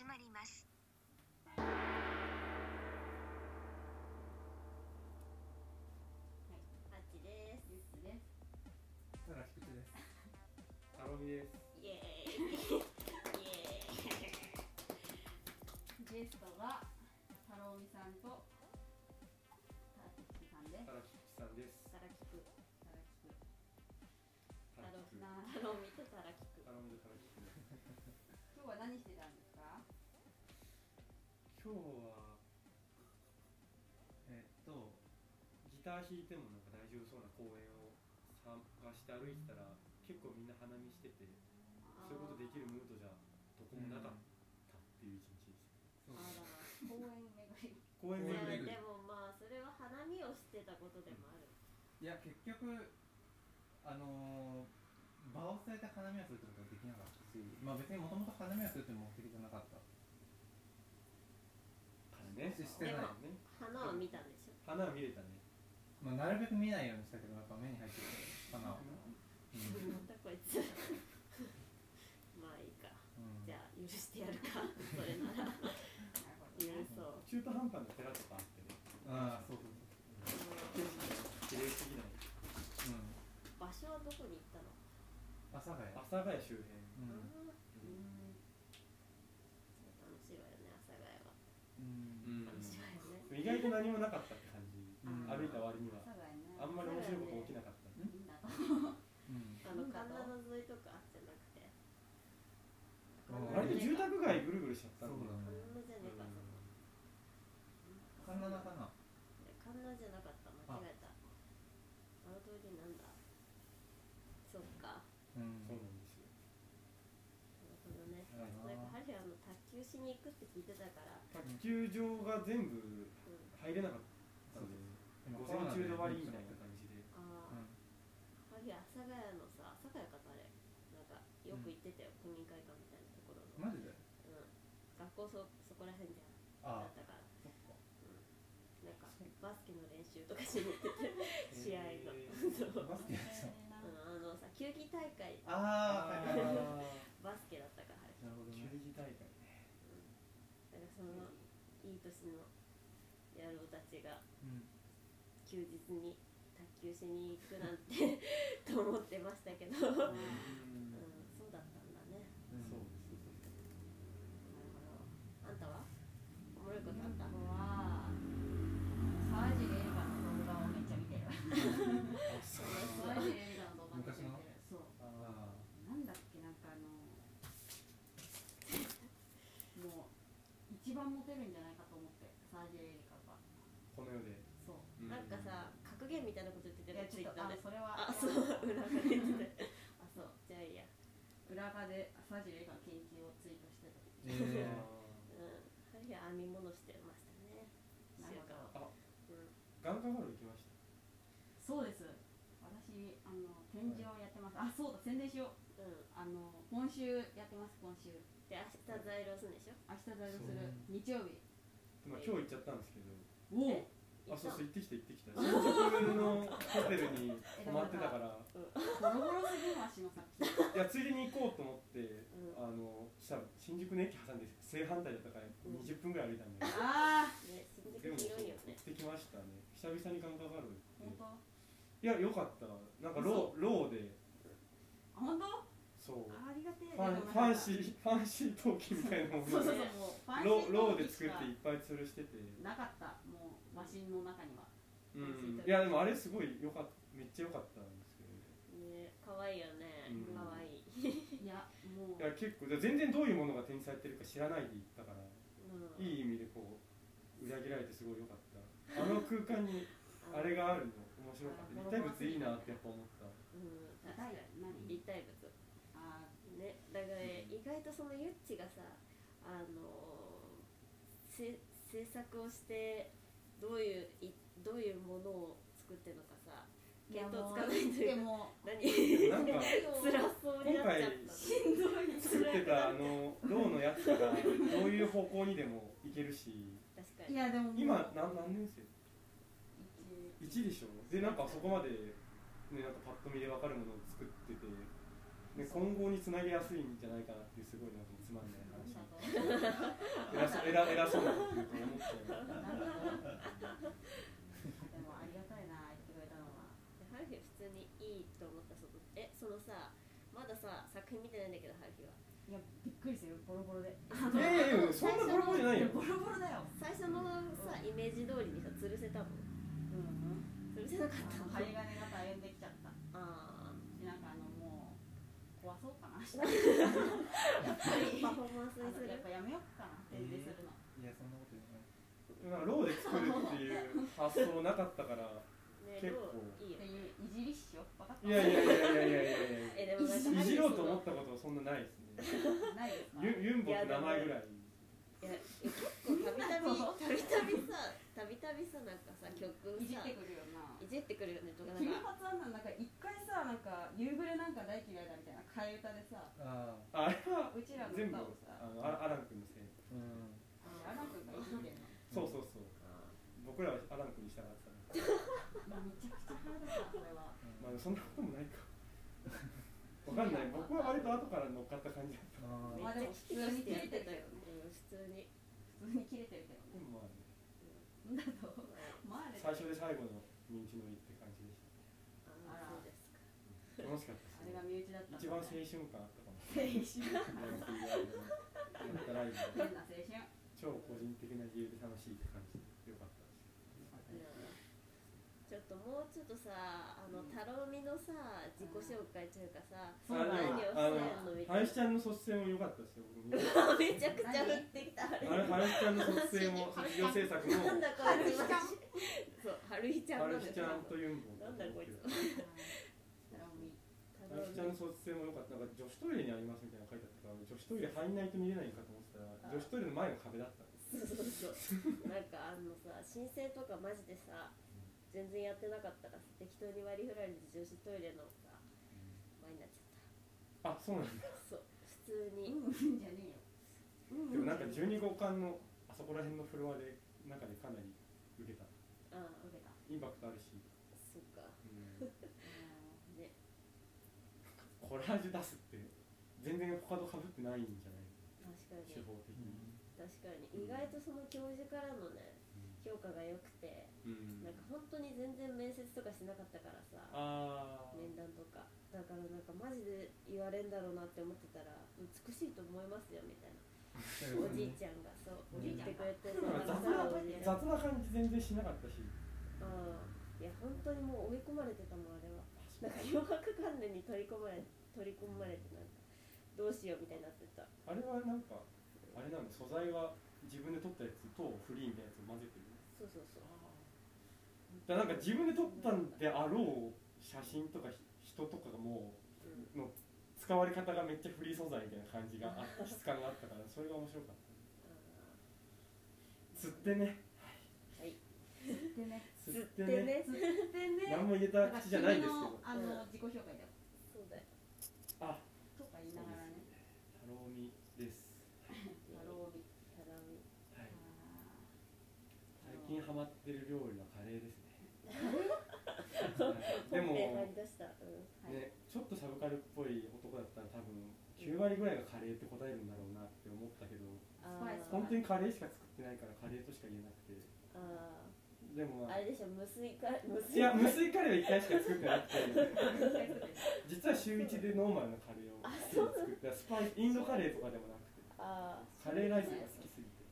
閉まります。はい、あっちです。ゆっすですたです。タロミです。イエーイ。イエーイ。ゲストが太郎美さんとたらきさんです。タラキキさんです。たらきく。たらきくタラキク。タロミとタラキク。今日は何してたんですか今日はえっとギター弾いてもなんか大丈夫そうな公園を探して歩いてたら結構みんな花見しててそういうことできるムードじゃどこもなかったっていう一日です。あら公園巡り公園公園で巡りでもまあそれは花見をしてたことでもある。いや結局あのー場を伝えて花見をするってことはできなかったし、まあ別にもともと花見をするって目的じゃなかった。ね。してないね。花は見たんでしょ。花は見れたね。まあなるべく見ないようにしたけどやっぱ目に入ってる花を。うんまたこいつ。まあいいか。うんじゃあ許してやるか。それなら 許ねそう。中途半端な寺とかあってね。ああそうそう景色が綺麗すぎない。そう。うん。場所はどこに行ったの？阿佐ヶ谷。阿佐ヶ谷周辺。うん。うん。楽しいわよね阿佐ヶ谷は。うん。楽しいわよね。意外と何もなかったって感じ。うん歩いた割にはあんまり面白いこと起きなかった。あの神田の沿いとかじゃなくて。うん割と住宅街ぐるぐるしちゃったんだね神田じゃねえかそこ。神田中な。神田じゃなかった間違えたあの通りなんだそっかうん。そうなんですよ。なるほどねななんかハリーあの卓球しに行くって聞いてたから卓球場が全部うん入れなかったんで、今午前中で終わりみたいな感じで。ああ、阿佐ヶ谷のさ阿佐ヶ谷かとあれ。なんかよく行ってたよ、公民会館みたいなところの、マジで？うん、学校そそこら辺じゃん。だあったから。なんかバスケの練習とかしに行ってて。試合の、バスケやってたのうん、あのさ球技大会。ああ。バスケだったからなるほど球ね。技大会ね。だからそのいい年の野郎たちがうん。休日に卓球しに行くなんて と思ってましたけど、うん、そうだったんだね。そうあんたは？おもろいことあった？僕は沢尻エリカの動画をめっちゃ見てる。そう沢尻エリカの動画めっちゃ見てる。そう。あなんだっけ？なんかあのもう一番モテるんじゃないかと思って沢尻エリカがこの世で。そうなんかさ格言みたいなこと言ってたよツイッターで。あそれはあそう裏側で言ってた あそうじゃあいいや。裏側で沢尻エリカの研究をツイートしてた。ー。えうん。ハリー編み物してましたね。なるほどうん。ガンカガール行きました。そうです私あの展示をやってます、あそうだ宣伝しよううんあの今週やってます今週で明日在労するんでしょ明日在庫する日曜日まあ今日行っちゃったんですけど。おえあ、そうそう行ってきた。行ってきた。新宿のホテルに泊まってたから。ボロボロすぎる足の先いやついでに行こうと思って、ん。あのしたら新宿の駅挟んで正反対だったからうん。20分ぐらい歩いたんで、ああね新でも宿広いよね行ってきましたね。久々にガンカガール行って。本当？いやよかった。なんかローローで。あ本当？そう。あありがてえ。ファンファンシーファンシー陶器みたいなものそうそうそう。でもうファンシローローで作っていっぱい吊るしてて。なかった。もうマシンの中には。うん。いやでもあれすごいよかっためっちゃ良かったんですけどね。ね可愛いよね。うん。可愛い。いやもう。いや結構全然どういうものが展示されてるか知らないで行ったからうん。いい意味でこう裏切られてすごい良かった。あの空間に あれがあるの面白かった。立体物いいなってやっぱ思った。うん。確かに何？立体物。あねだから意外とそのゆっちがさあのせ制作をしてどういういどういうものを作ってるのかさ見当つもかないというかでも何？なんか 辛そうになっちゃった今作ってたあのローのやつがどういう方向にでもいけるし。確かに。いやでも今何何年生？一。1でしょ。でなんかそこまで、ね、なんかパッと見で分かるものを作っててで今後につなげやすいんじゃないかなっていうすごいなんかつまんない偉そう偉偉そうなこと言うと思っちゃう。でもありがたいな言ってくれたのはハルフィ普通にいいと思ったそのえそのさまださ作品見てないんだけどハルフィは。いやびっくりするボロボロで。いやいやいやそんなボロボロじゃないよ。ボロボロだよ最初のさイメージ通りにさ吊るせたのうんうん。吊るせなかったの。針金が大変できちゃったあしなんかあのもう壊そうかなあやっぱり。パフォーマンスにする。やっぱやめようかな展示するの、いやそんなこと言わない。なんかローで作るっていう発想なかったからね結構。いいいじりっしょ？分かった。いやいやいやいやいやいやいや。えでもなんかいじろうと思ったことそんなないですね。ないですか？ユユンボって名前ぐらい。いや結構たびたびたびたびさたびたびさなんかさ曲さいじってくるよな。いじってくるよねとかなん金か髪あんなんなんか一回さなんか夕暮れなんか大嫌いだみたいな替え歌でさ。ああれはうちらの全部歌をさあのアラアラン君のせい。あうん。アラン君がいじってん。のそうそうそう。あ僕らはアラン君に従ってたまあめちゃくちゃ腹立ったそれは。まあそんなこともないか。わかんない。僕は割と後から乗っかった感じだった。ああでもめっちゃキキしてたよねうん普通に。普通に切れてるけどでもまあね。だとまあね最初で最後の身内のいって感じでしああそうですかた楽しかったですね。あれが身内だったんだ一番青春感あったかも。青春。超個人的な理由で楽しいって感じでよかったですちょっともうちょっとさあのタロミのさ自己紹介というかさそうだ何をしてんのみたい林ちゃんの卒生も良かったですよ めちゃくちゃ降ってきた。あれ林ちゃんの卒生も 卒業制作も。なんだこいつ。そう春日ちゃんなんだ林ちゃんとユンボなんだこいつ。タロミタロ林ちゃんの卒生も良かった。なんか女子トイレにありますみたいなの書いてあったから女子トイレ入んないと見れないかと思ってたら女子トイレの前の壁だったんですそうそうそう。なんかあのさ申請とかマジでさ全然やってなかったら適当に割り振られて女子トイレのさ前になっちゃっあそうなんだ。たそう普通に。うんうんじゃねえようん。でもなんか12号館のあそこら辺のフロアで中でかなり受けた。ああ受けた。インパクトあるし、そっか。うん。ね。コラージュ出すって全然他と被ってないんじゃない確かに。手法的に、確かに。意外とその教授からのね評価が良くてうん。なんか本当に全然面接とかしなかったからさあ面談とか。だからなんかマジで言われんだろうなって思ってたら美しいと思いますよみたいな。おじいちゃんがそう言ってくれてなんか雑な雑な感じ全然しなかったし。うん。いや本当にもう追い込まれてたもんあれは。なんか洋楽関連に取り込まれ取り込まれてなんかどうしようみたいになってた。あれはなんかあれなんだ素材は自分で撮ったやつとフリーみたいなやつを混ぜてるそうそうそう。だなんか自分で撮ったんであろう写真とかひ人とかがもうの使われ方がめっちゃフリー素材みたいな感じがあった質感があったからそれが面白かった。釣ってね。はい。でね。釣っ釣っててね。ねつってね。何も言えた口じゃないですけど。あの自己紹介だよ。そうだよ。あとか言いながらねタロミですタロミタラミはいあ最近ハマってる料理はカレーですね。本 でもね、ちょっとサブカルっぽい男だったら多分9割ぐらいがカレーって答えるんだろうなって思ったけど本当にカレーしか作ってないからカレーとしか言えなくて。あでもまあーあれでしょ無水か無水いや無水カレーは1回しか作ってなくてー 実は週1でノーマルなカレーを作ってスパイインドカレーとかでもなくて。あカレーライスが好きすぎて。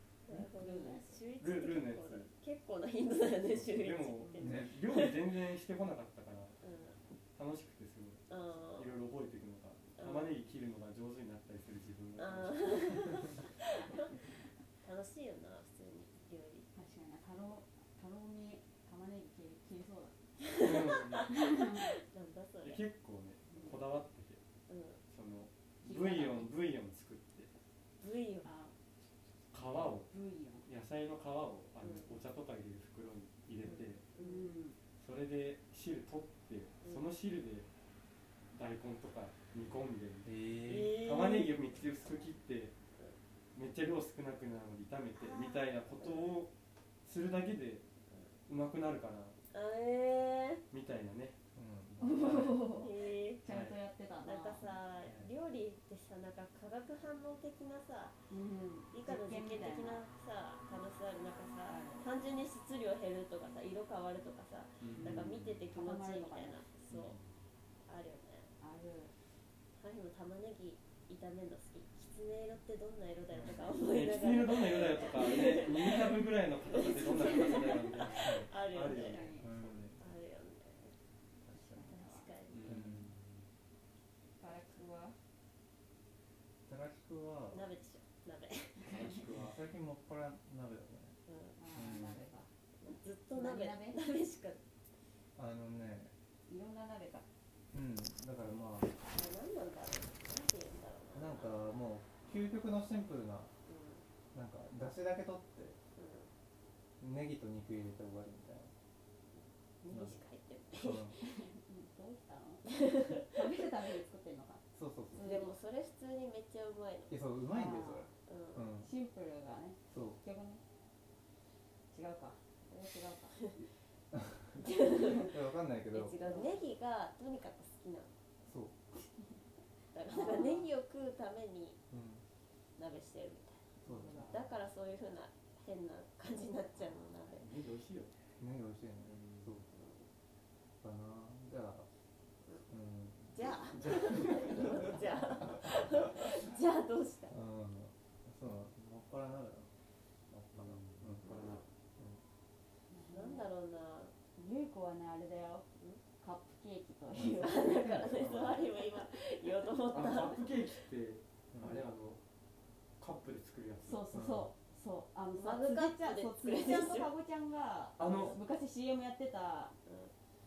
ルルーのやつ結構な頻度だよね週一でもね料理全然してこなかったからうん。楽しくてすごい。あいろいろ覚えていくのが玉ねぎ切るのが上手になったりする自分が 楽しいよな普通に料理。確かになタロタロミ玉ねぎ切りそうだうんなんだそれ。結構ねこだわっててうん。そのブイヨンブイヨン作って。ブイヨン。あ皮を。ブイヨン。野菜の皮を茶とか入れる袋に入れて、それで汁取って、うん。その汁で大根とか煮込んで、ええー。玉ねぎをめっちゃ薄く切って、めっちゃ量少なくなるので炒めてみたいなことをするだけでうまくなるかな。みたいなねうんー、えちゃんとやってたな。んかさい料理ってさなんか化学反応的なさうん。理科の実験的なさ可能性ある。中さ単純に質量減るとかさ色変わるとかさなんか見てて気持ちいいみたいな。そうあるよね。ある。ハリも玉ねぎ炒めるの好き。きつね色ってどんな色だよとか思いねながら。きつね色どんな色だよとか、ね、耳たぶぐらいの硬さでどんな硬さだよみたいな。あるよねねうんあるよね確確かにうんバラクはたらきくは鍋でしょ鍋、最近もっぱら鍋だねうあうん。鍋か、ずっと鍋何鍋鍋しかあのねいろん。な鍋かうん。だからまああ何なん。だろうなん。て言うん。だろうななん。かもう究極のシンプルなうん。なん。か出汁だけ取ってうん。ネギと肉入れて終わりみたいなネギしか入ってないそうどうしたの食べるために作ってん。のかそうそうそうでもそれ普通にめっちゃうまいのいやそううまいん。だよそれシンプルがね。そう。結局ね違うか。それは違うか。いやわかんないけえど違うネギがとにかく好きなの。そう。だからネギを食うためにうん。鍋してるみたいそうだねな。だからそういうふうな変な感じになっちゃうの鍋。ネギ美味しいよね。ネギ美味しいね。そう。かな。じゃあうん。じゃあ。じゃあ。じゃあどうした？ぱらなもっぱらもっぱら鍋なんだろうな。ゆい子はねあれだよ。カップケーキという。だからねそうあれも今言おうと思った。あのカップケーキって、うんあれあのカップで作るやつ。そうそうそう。そう。あのさマグカップ辻ちゃんそうで作る辻ちゃんとかごちゃんがあの昔 CM やってた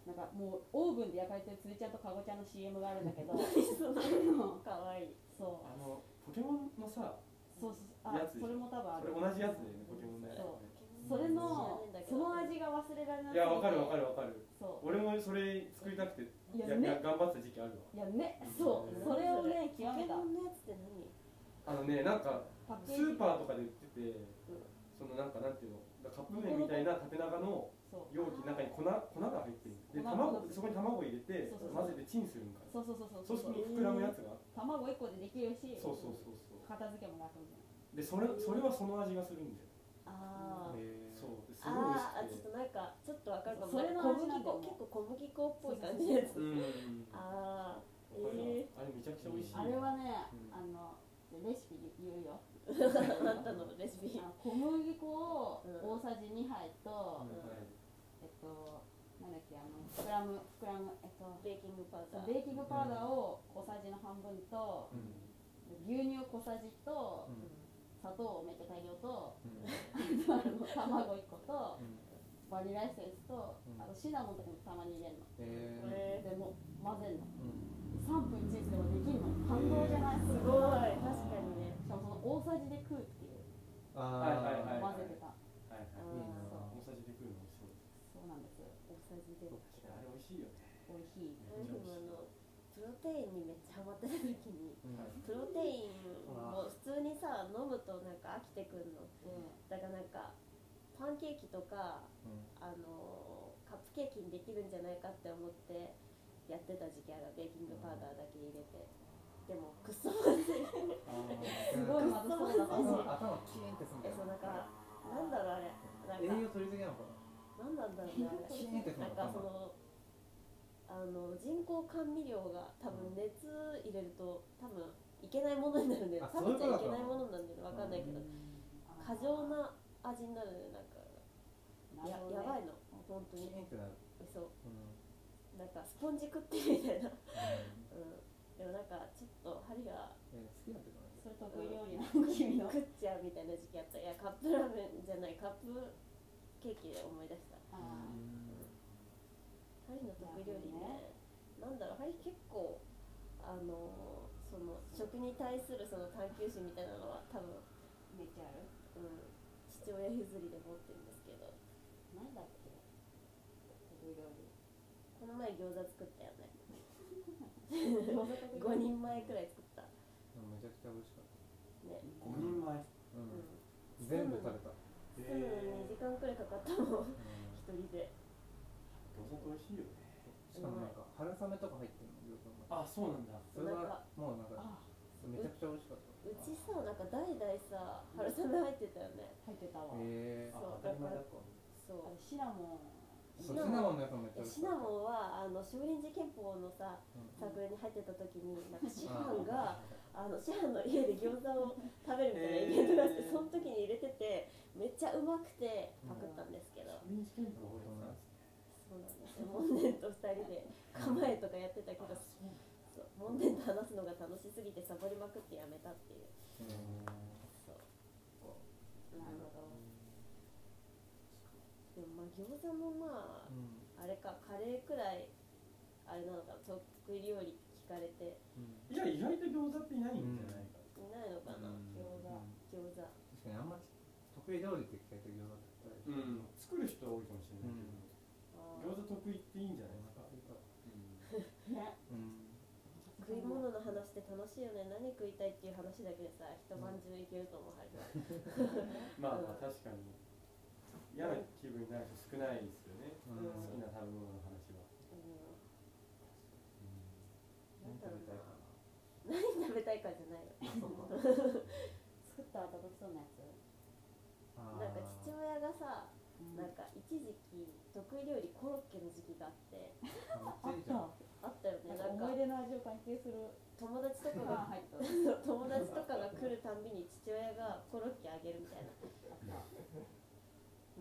なんかもうオーブンで焼かれてる辻ちゃんとかごちゃんの CM があるんだけど。かわいい。そう。あのポケモンのさ、そうそうあそれも多分ある。それ同じやつだよね、ポケモンのやつ。そう。それのその味が忘れられない。や、わかるわかるるわかる。そう。俺もそれ作りたくて、やいや頑張ってた時期あるわ。いやねそう。それをね極めた。ポケモンのやつって何？あのね、なんかスーパーとかで売ってて、そのなんかなんていうの、カップ麺みたいな縦長のそう。容器の中に粉粉が入ってる。で、粉卵そこに卵入れてそうそうそう。混ぜてチンするんか。そうそうそうら。そそう。うすると膨らむやつが。卵1個でできるし。そうそうそうそう。片付けも楽みたいで、それそれはその味がするんだよ。あー。へーそう。ですごい美味しあちょ。っとなんかちょっとわかるかも。それの小麦味なんだよ粉？結構小麦粉っぽい感じのやつ。うん。ああわかるわえあれめちゃくちゃ美味しい。あれはね、うん。あのレシピ言うよ。ー、あんたのレシピ。あの小麦粉をうん大さじ2杯と、はいえっとなんだっけあの膨らむ膨らむえっとベーキングパウダー。ベーキングパウダーを小さじの半分と、うん牛乳小さじとうん。砂糖めっちゃ大量とうん。あの卵1個とうん。バニラエッセンスと、うん。あとシナモンとかもたまに入れるの。へえでもう混ぜるの。ーうん。3分チンすればできるの。感動じゃない、ー、すごい。確かにね。しかもその大さじで食うっていう。あはいはいはい混ぜてた。はいはい。大さじで食うの美味しそう。そうなんです大さじで。あれ美味しいよね。美味しいテインにめっちゃハマってた時にうん。プロテインも普通にさ飲むとなんか飽きてくんのでだからなんかパンケーキとかうん。あのカップケーキにできるんじゃないかって思ってやってた時期ある。ベーキングパウダーだけ入れて。でもくっそまずいすごいまずそうだ頭った頭キーンってすんだえよそうなんかなんだろうあれ。なん栄か養取りすぎなのかな。なんなんだろうねあれ。なんかそのあの人工甘味料が多分熱入れると多分いけないものになるんだよ。あ食べちゃいけないものなんだよ。わかんないけど。過剰な味になるねなんかややばいの。本当キにそう。うん。なんかスポンジ食ってるみたいな。うん。でもなんかちょっと針がえ好きだけどね。それ得意料理なの？君の。食っちゃうみたいな時期あった。いやカップラーメンじゃない。カップケーキで思い出した。あ針の得意料理ねなんだろう針結構あのその食に対するその探求心みたいなのは多分、ーめっちゃある。うん、父親譲りで持ってるんですけど。なんだっけ？得意料理この前餃子作ったよね。餃子得意5人前くらい作った。うんめちゃくちゃ美味しかった。ね。五人前？ううん。ん全部食べた。作るのに2時間くらいかかったもん。一人で餃子って美味しいよね。しかもなんか春雨とか入ってるの餃子あ、そうなんだ。それはもうなんかあめちゃくちゃ美味しかった。うちさなんか代々さ春雨入ってたよね。入ってたわ、へえ。そうあ当たり前だったそう。シナモンシナモンのやつもめっちゃ美味しシナかった。モンはあの少林寺拳法のさうん。サークルに入ってた時になんか師範があの師範の家で餃子を食べるみたいなイベントがあって、その時に入れててめっちゃうまくてパクったんですけど、初日検討多いなそうなんですよ。門田と二人で構えとかやってたけど、そう門田と話すのが楽しすぎてサボりまくってやめたっていう。そう。なるほどでもまあ餃子もまああれかカレーくらいあれなのかな得意料理聞かれていや意外と餃子っていないんじゃないかいないのかな、う。ん餃子う。ん餃子確かにあんま得意料理って聞かれて餃子ってう。ん作る人多いかもしれないけど餃子得意っていいんじゃない？おですか食い物の話って楽しいよね。何食いたいっていう話だけでさ一晩中いけると思うはず、まあまあ確かに。嫌な気分になる人少ないですよね。うん。うん好きな食べ物の話は。うん、何食べたいか。何食べたいかじゃないよ。作ったら届きそうなやつ？なんか父親がさうん。なんか一時期得意料理コロッケの時期があって。あめった。あったよね。なんかか思い出の味を関係する。友達とかがが入った友達とかが来るたんびに父親がコロッケあげるみたいな。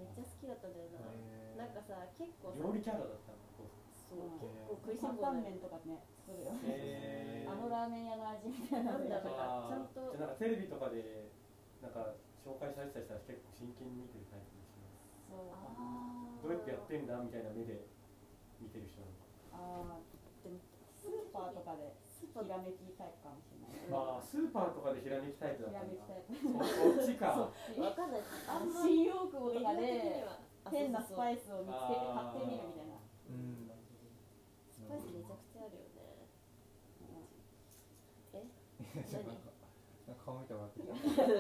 めっちゃ好きだったんだよへー。ななんかさ結構さ料理キャラだったのそう。うん結構食いしん担坊とかね。作るよへー。あのラーメン屋の味みたいななんだちゃんと。じゃあなんかテレビとかでなんか紹介されてた人は結構真剣に見てるタイプどうやってやってんだみたいな目で見てる人なの？かあーでもスーパーとかでスーパー。ひらめきタイプかもしれない。まあスーパーとかでひらめきタイプだひったんだ。らめきタイプそそっちかわかんないあんま新大久保とかではあ変なスパイイスを見つけて買ってみるみたいな。うんスパイスめちゃくちゃあるよね。えいやなんかなんか顔見てもらって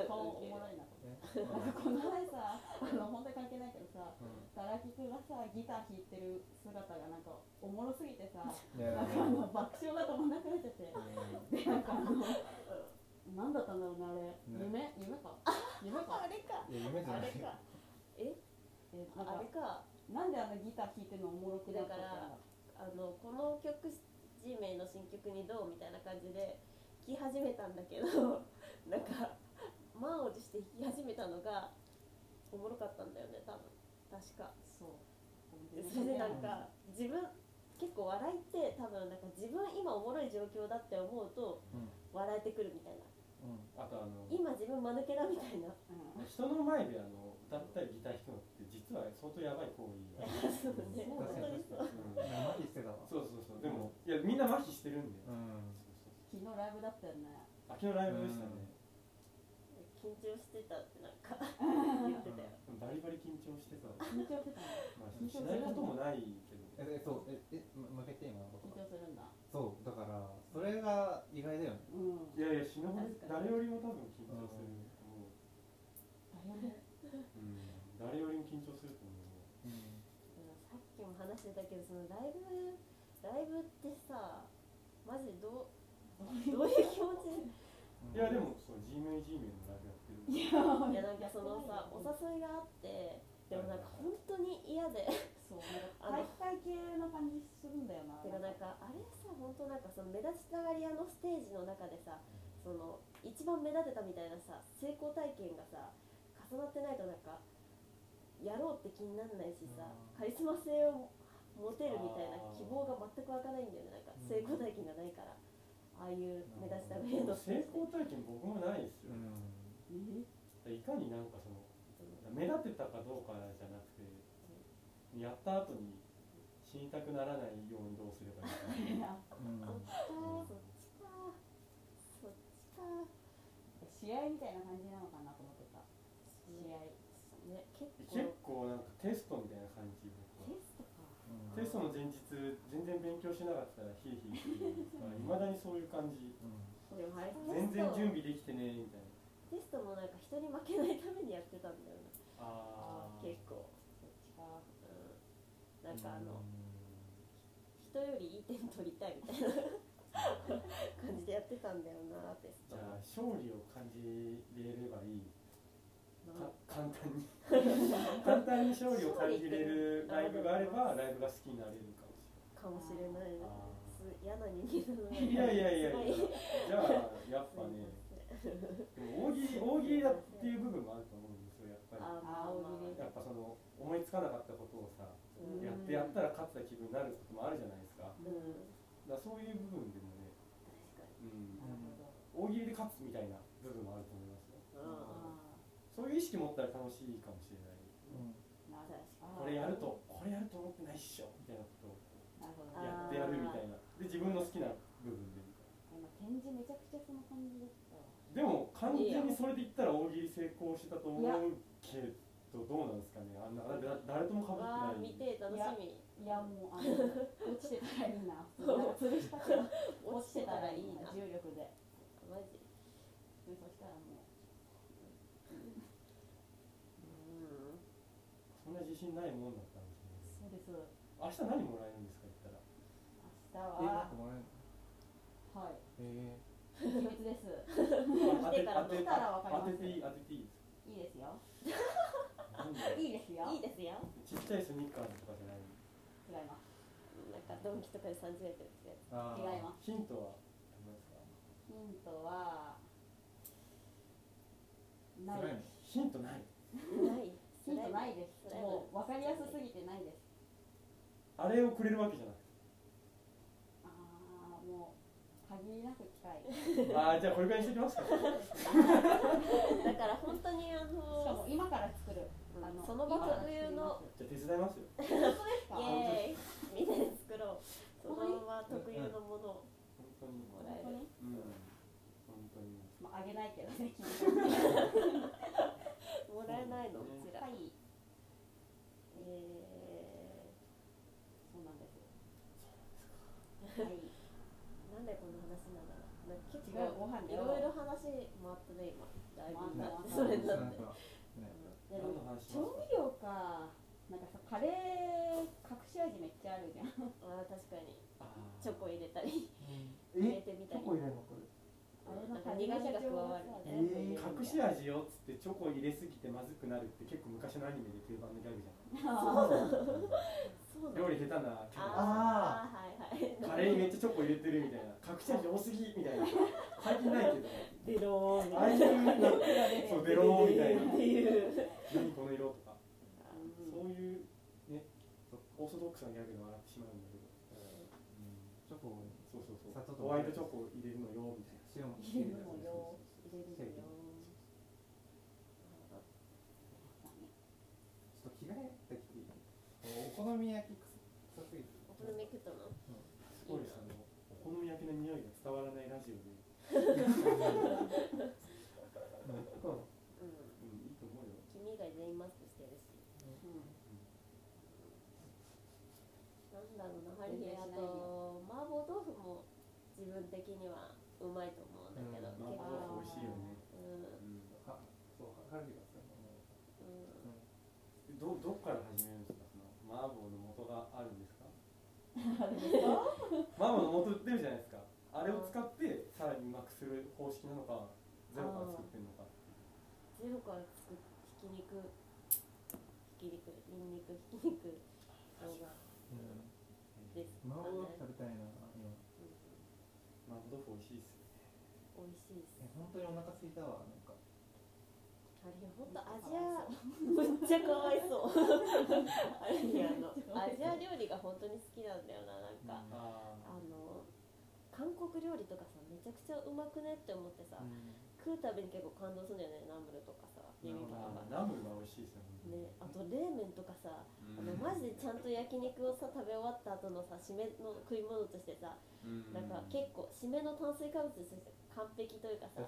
顔おもろいななんかこの前さあの本当に関係ないけどさうん。ガラキクがさギター弾いてる姿がなんかおもろすぎてさなんかあの爆笑が止まんなくなっちゃって。うん。でなんかあの何だったんだろうなあれ、夢？夢か？夢か？あれか。夢じゃない。あれか。え？えなんかあれか。なんであのギター弾いてるのおもろくなったんだあのこの曲 G 名の新曲にどうみたいな感じで聴き始めたんだけどなんか満を持して弾き始めたのがおもろかったんだよね多分。確か。そう。でそれでなんか自分結構笑いって多分なんか自分今おもろい状況だって思うとうん。笑えてくるみたいな。うん。あとあの今自分間抜けだみたいな。うん。人の前であの歌ったりギター弾くのって実は相当やばい行為。だ そうね。そう本当にそううん。麻痺してたわ。そうそうそう。でもいやみんな麻痺してるんだよ。うん。そうそう昨日ライブだったよね。そう秋のライブでしたね緊張してたってなんか言ってたよバリバリ緊張してた。緊張してたの？まあしないこともないけど。ええそう。ええまもう一回言って今のこ緊と張するんだ。そう。だからそれが意外だよね。うん。いやいや死ぬほ誰よりも多分緊張すると思う。大変うん。誰よりも緊張すると思う。うん。さっきも話してたけどそのライブライブってさマジでどうどういう気持ち？いやでもそう G メイ G メイのライブやってる。いやいやなんかそのさお誘いがあってでもなんか本当に嫌で。そう 体育会系の感じするんだよなてかなんか。あれさ本当なんかその目立ちたがり屋のステージの中でさその一番目立てたみたいなさ成功体験がさ重なってないとなんかやろうって気にならないしさうん。カリスマ性を持てるみたいな希望が全く湧かないんだよねなんかうん。成功体験がないからああいう目立ちたがり屋の成功体験僕もないですよ、うん。えいかになんかその目立てたかどうかじゃなくてやった後に死にたくならないようにどうすればいいか いや。うん。そっちか。そっちか。そっちか。試合みたいな感じなのかなと思ってた。試合。ね結結構構なんかテストみたいな感じテストの前日全然勉強しなかったらヒーヒーするじゃないですかいまだにそういう感じ。うん。でもあれ全然準備できてねみたいなテストもなんか人に負けないためにやってたんだよね。あー。結構、そっちかうん、なんかあの、うん。人よりいい点取りたいみたいな感じでやってたんだよなテスト。じゃあ勝利を感じれればいい。か簡単に。簡単に勝利を感じれるライブがあればライブが好きになれるかもしれない。かもしれない嫌な人間なのいやいやいやいや。じゃあやっぱねでも大喜利大喜利だっていう部分もあると思うんですよやっぱり。あまあまあ。やっぱその思いつかなかったことをさうん。やってやったら勝った気分になることもあるじゃないですか。うん。らそういう部分でもね、確かうん、大喜利で勝つみたいな部分もあると思いますよ。にああそういう意識持ったら楽しいかもしれない。うん。これやるとこれやると思ってないっしょみたいなことをなるほどやってやるみたいな。で自分の好きな部分でみたい今展示めちゃくちゃその感じだった。でも完全にそれで言ったら大喜利成功してたと思うけどどうなんですかね。あんな誰ともかぶってない。見て楽しみ。いやもうあの 落ちてたら。いいな普通になんか吊るしたけど落ちてたらいいな。重力で。マジ。そしたらもううんそんな自信ないもんだったんです。ねそうです。明日何もらえるんです。か言ったら明日はえもらえるはいえ秘密です。当てから当て来たらわかります。当てていい当てていいです。いいです。よいいです。よいいです。よちっちゃいスニッカーとかじゃない違います。なんかドンキとかで30円ってやつ、違います。ヒントは何です。かヒントはないヒントないないヒントないです。もう分かりやすすぎてないです。あれをくれるわけじゃなくてああもう限りなく近い。ああじゃあこれぐらいにしてきますか。だから本当にあしかのも今から作る。うん。あのその場特有の。じゃあ手伝いますよ。本当ですか？イエーイみんなで作ろう。その場特有のものを。本当に。もらえるうん。本当に。まああげないけどね 君はもらえないの？うちらはい。えそうなんです。はい。ーなんでこんな話なんだろう。なんか結構いろいろ話回ったね今。だいぶ回ったそれになってでも調味料かなんかさカレー隠し味めっちゃあるじゃん。あー確かに。あ ーチョコ入れたりえ入れてみたり。入れるのこ苦味が加わる隠し味よっつってチョコ入れすぎてまずくなるって結構昔のアニメで定番のギャグじゃん料理下手なキャラああはいはい。カレーにめっちゃチョコ入れてるみたいな隠し味多すぎみたいな最近ないけどデローああいう。そうベローみたいなっていう何この色とかうんそういうねオーソドックスなギャグで笑ってしまうんだけど、チョコをそうそうそう。ホワイトチョコ入れるのよみたいな塩も入れるのよ入れるのよちょっと着替えてきていいお好み焼き臭すぎて。お好み焼きとの？すごいあのお好み焼きの匂いが伝わらないラジオで、そううん。うん、いいと思うよ君以外全員マスクしてるしうん。なん。だろうなハリーあと麻婆豆腐も自分的にはうまいと思うんだけど、うん結構麻婆豆腐美味しいよね、うんうん、はそうハリーが使うのもうんどどっから始めるんですかその麻婆の素があるんですかあれですか？麻婆の素売ってるじゃないですか。あれを使ってさらにうまくする方式なのかゼロから作ってるのか。ゼロから作るひき肉。ひき肉にんにくひき肉。生姜うんです。麻婆豆腐食べたいな今。麻婆豆腐美味しいですよね。美味しいです。え本当にお腹空いたわ。なんかハリーほんとアジアむっちゃかわいそう。ハリーあのアジア料理が本当に好きなんだよななんか、ああの韓国料理とかさめちゃくちゃうまくねって思ってさ、うん。食うたびに結構感動するんだよねナムルとかさビビンバとかあナムルが美味しいですよねあと冷麺とかさ、うん。あのマジでちゃんと焼肉をさ食べ終わった後のさ締めの食い物としてさ、うん。なんか結構締めの炭水化物として完璧というかさ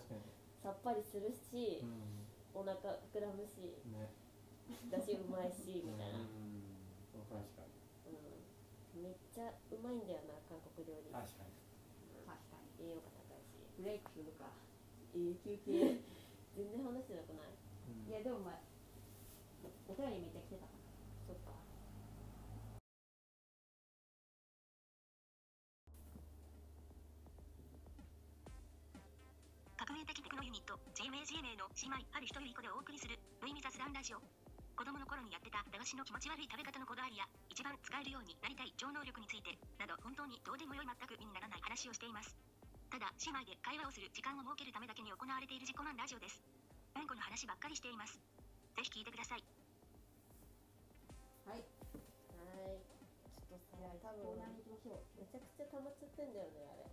さっぱりするし、うお腹膨らむしんね。だしうまいしみたいな、ううんん。確かに。めっちゃうまいんだよな韓国料理。確かに。確かに。栄養価高いし。ブレイクするか。永久系全然話してなくない？うん。いやでもまあお便りめっちゃ来てたから ACMA の姉妹ある一人いい子でお送りする無意味雑談ラジオ。子供の頃にやってた駄菓子の気持ち悪い食べ方のこだわりや一番使えるようになりたい超能力についてなど本当にどうでもよい全く意にならない話をしています。ただ姉妹で会話をする時間を設けるためだけに行われている自己満ラジオです。うんこの話ばっかりしています。ぜひ聞いてください。はい。はい。ちょっとさ多分めちゃくちゃ溜まっちゃってんだよねあれ。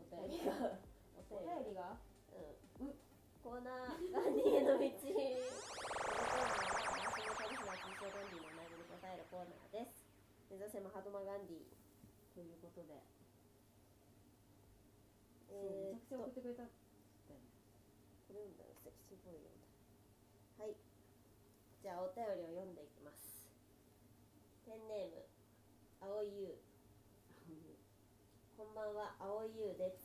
お便りが。おお便り便り。がうん、コーナーガンディへの道このコーナーは私のカリスマ通称ガンディのお悩みに答えるコーナーです。目指せマハドマガンディということで、えー、そうめちゃくちゃ送っとってくれたこれ読んだよセクシーボーイ読んだはい。じゃあお便りを読んでいきます。ペンネーム青いうこんばんは。青いうです。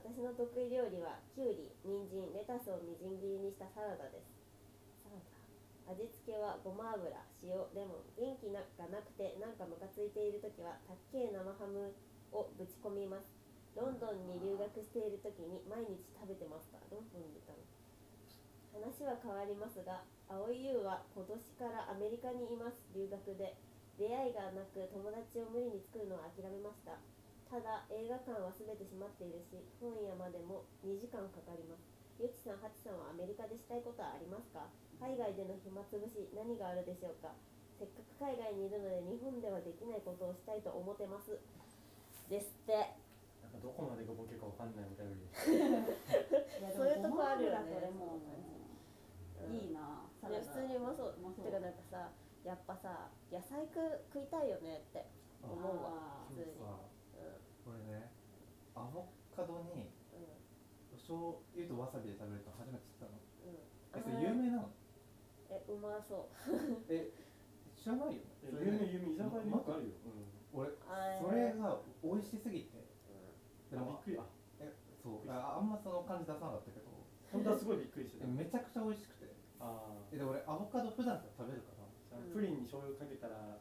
私の得意料理はきゅうり、人参、レタスをみじん切りにしたサラダです。サラダ？味付けはごま油、塩、レモン。元気がなくてなんかムカついている時はたっけえ生ハムをぶち込みます。ロンドンに留学している時に毎日食べてました。ロンドンにたの？話は変わりますが青井優は今年からアメリカにいます。留学で。出会いがなく友達を無理に作るのは諦めました。ただ映画館は全て閉まっているし本屋までも2時間かかります。ゆちさん、はちさんはアメリカでしたいことはありますか？海外での暇つぶし何があるでしょうか？せっかく海外にいるので日本ではできないことをしたいと思ってます。ですって。なんかどこまでがボケかわかんないお便り そういうとこあるよね。いいな。サラダね普通にうまそう。うまそう。てかなんかさやっぱさ野菜食食いたいよねって思うわあ普通にアボカドにんうん。醤油とわさびで食べると初めて知ったの。うん。えそれ有名なの？えうまそう。え知らないよ。ね有名有名。居酒屋によくあるよ、うん。俺あそれが美味しすぎて。であびもっくり。あえそう。ああんまその感じ出さなかったけど。本当はすごいびっくりしてた。えめちゃくちゃ美味しくて。あえで俺アボカド普段から食べるから。うんプリンに醤油かけたら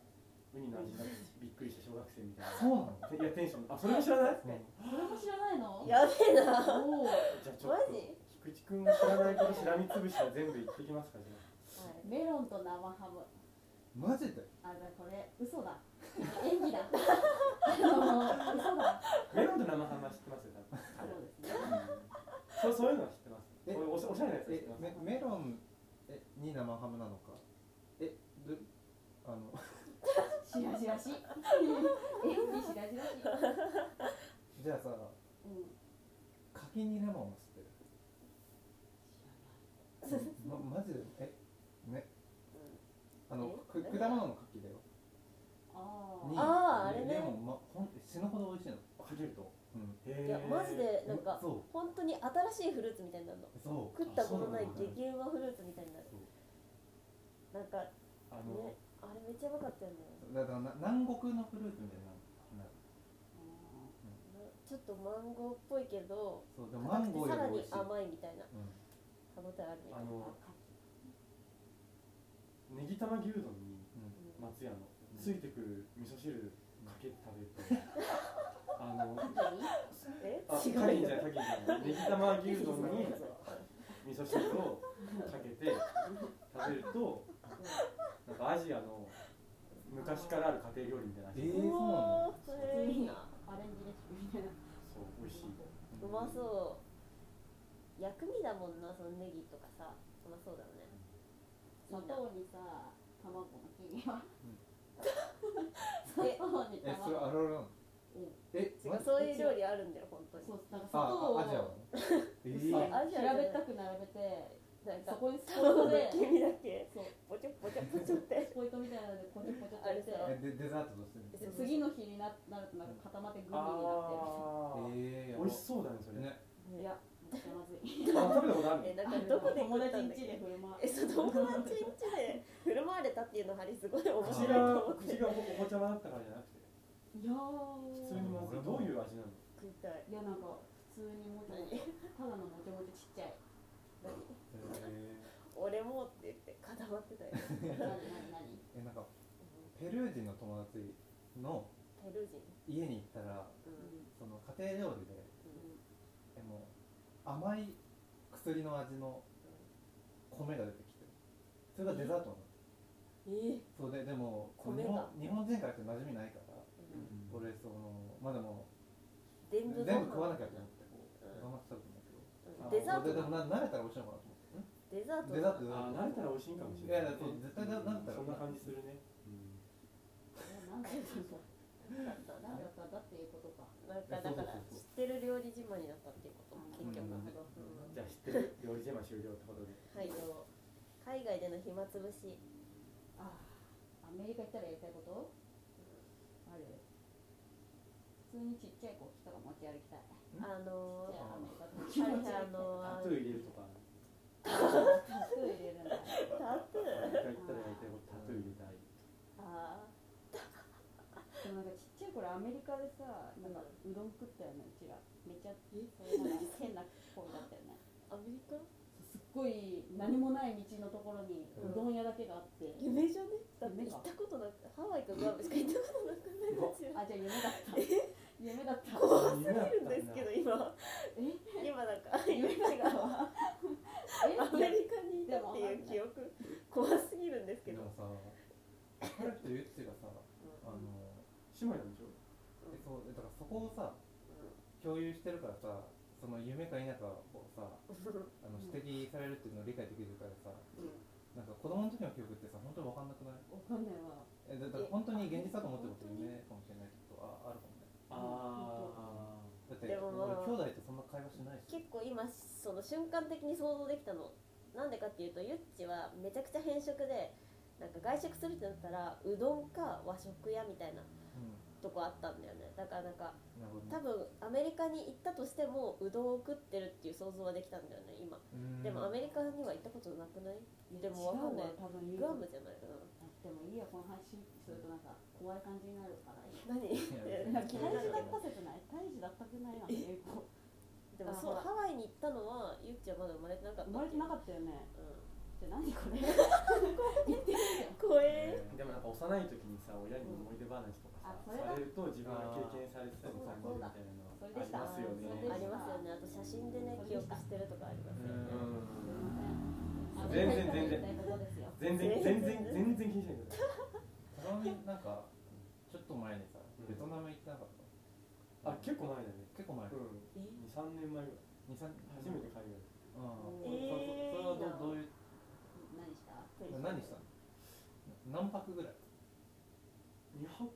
ウニの味がびっくりした小学生みたいな。そうなの？いやテンション。あそれも知らない？それも知らないの？やべえな。おおじゃあちょっとマジ？菊池くんが知らないことしらみつぶしで全部言ってきますかじゃはい。メロンと生ハム。マジで？あだこれ嘘だ。演技だ。あの嘘だ。あメロンと生ハムは知ってますよ多分。そうですね。そうそういうのは知ってます。えおしおしゃれなやつは知っえてます。メメロンえに生ハムなのか？えどあのしらじらし。演技しらじらし。じゃあさうん。柿にレモンを吸ってる？ま、マジでえね。あのくえ？果物の柿だよ。あにあーあれね。レモン、ま、ほん死ぬほど美味しいの。かけると。うん。へいやマジでなんかそう。本当に新しいフルーツみたいになるの。そう。食ったことない激うまフルーツみたいになる。なんかあの、ねあれめっちゃうまかったよね。だからな南国のフルーツみたいななちょっとマンゴーっぽいけどそうでもマンゴーさらにより美味しい甘いみたいなうん歯応えあるみたい。なあのネギ玉牛丼にうん。松屋のついてくる味噌汁かけて食べるとあの え？あ違うよ。カリンじゃないカリンじゃないネギ玉牛丼に 味噌汁をかけて食べるとなんかアジアの昔からある家庭料理みたいな味えー、そうなのいいな。アレンジレシピみたいな。そう美味しい。うまそう。薬味だもんなそのネギとかさ。うまそうだよね。砂糖にさ卵の黄身は。砂え糖にえそれ卵あるあるなの？うん。え違うそういう料理あるんだよ本当に。そうなんか砂糖をあアジアは？えー、そうアジアじゃない平べったく並べてなんかそこにスポイ卵のトで黄身だけそう。ポチョポチョポチョって。スポイトみたいなのでポチョポチョってやっでデザートとしてで次の日にななるとなんか固まってグミになって。あー。えー、美味しそうだねそれ、ね。るいやめっちゃまずい。あ食べたことあるえなんかどこで食友った達ん家で振る舞うえそう友達ん家で振る舞われたっていうのハリすごい面白いと思って。口がおお子ちゃまだったからじゃなくて。いやー。普通にまずい。どういう味なの食いたい。いやなんか普通にもちもちただのもちもちちっちゃい俺もって言って固まってたよ。えなんかペルー人の友達のペルー人。家に行ったらうん。その家庭料理でえもう甘い薬の味の米が出てきてそれがデザートなの。えー。そうででも日米が。本日本人からして馴染みないからうん。俺そのまあでも全部全部食わなきゃゃと思って頑張ってたんだけど。あデザートででもな慣れたら美味しいのかなと思って。んデザート。デザート？あー慣れたら美味しいかもしいれないやいやそう絶対な慣れたらそんな感じするね、うん。なんだなんだったなんだったんだっていう。ことかなんかだから知ってる料理自慢になったっていうこと結局、うんうん。じゃあ知ってる。料理自慢終了ってことで。はい。と海外での暇つぶし。あアメリカ行ったらやりたいこと？ある？普通にちっちゃい国旗とか持ち歩きたい。あのじゃあアメリカとー、はい持ち歩きたいあのタトゥー入れるとか？タトゥー入れるんだタトゥーアメリカ行ったらやりたいことタトゥー入れたいああでもなんかちっちゃい頃アメリカでさなんかうどん食ったよねうちらめちゃそれなんか変な声だったよねアメリカすっごい何もない道のところにうどん屋だけがあって、夢じゃねだって夢か行ったことなくハワイかグアムしか行ったことなくないですよあじゃあ夢だった夢だった怖すぎるんですけど今今なんか夢だったわアメリカにいたっていう記憶？怖すぎるんですけど。でもさ彼とゆっちがさあの姉妹なんでしょ？えそうだからそこをさ共有してるからさその夢か否かをさ あの指摘されるっていうのを理解できるからさなんか子供の時の記憶ってさ本当に分かんなくない？わかんないわ。えだだから本当に現実だと思ってること夢かもしれないことああるかもね。あだってでもまあ俺兄弟とそんな会話しないし。結構今その瞬間的に想像できたの。なんでかっていうとゆっちはめちゃくちゃ偏食でなんか外食するってなったらうどんか和食屋みたいなうん。とこあったんだよね。だからなんかね。多分アメリカに行ったとしてもうどんを食ってるっていう想像はできたんだよね今。うん。でもアメリカには行ったことなくない？でもわかんない。違うわ多分。グアムじゃないかなでもいいやこの話するとなんか怖い感じになるからいい。何？いやなんか気大事だった説ない。大事だったくないなんか英語。でもそうあほら。ハワイに行ったのはゆっちはまだ生まれてなかった生まれてなかっったよね。た、うん、じゃあ何これ？怖えーでもなんか幼い時にさ親に思い出話とかさ、あそれだ。されると自分が経験されてたりそうだ感じるみたいなのそれでしたありますよね。ありますよねあと写真でね記憶してるとかありますよね。うん。すいません全然全然全然全然。全然気にしないでください。高見なんかちょっと前にさうん。ベトナム行ってなかった？あ結構前だね。結構前。うん。え？23年前ぐらい。二三初めて海外。うんえー。それはどどういう？何した？何した？の何泊ぐらい？2泊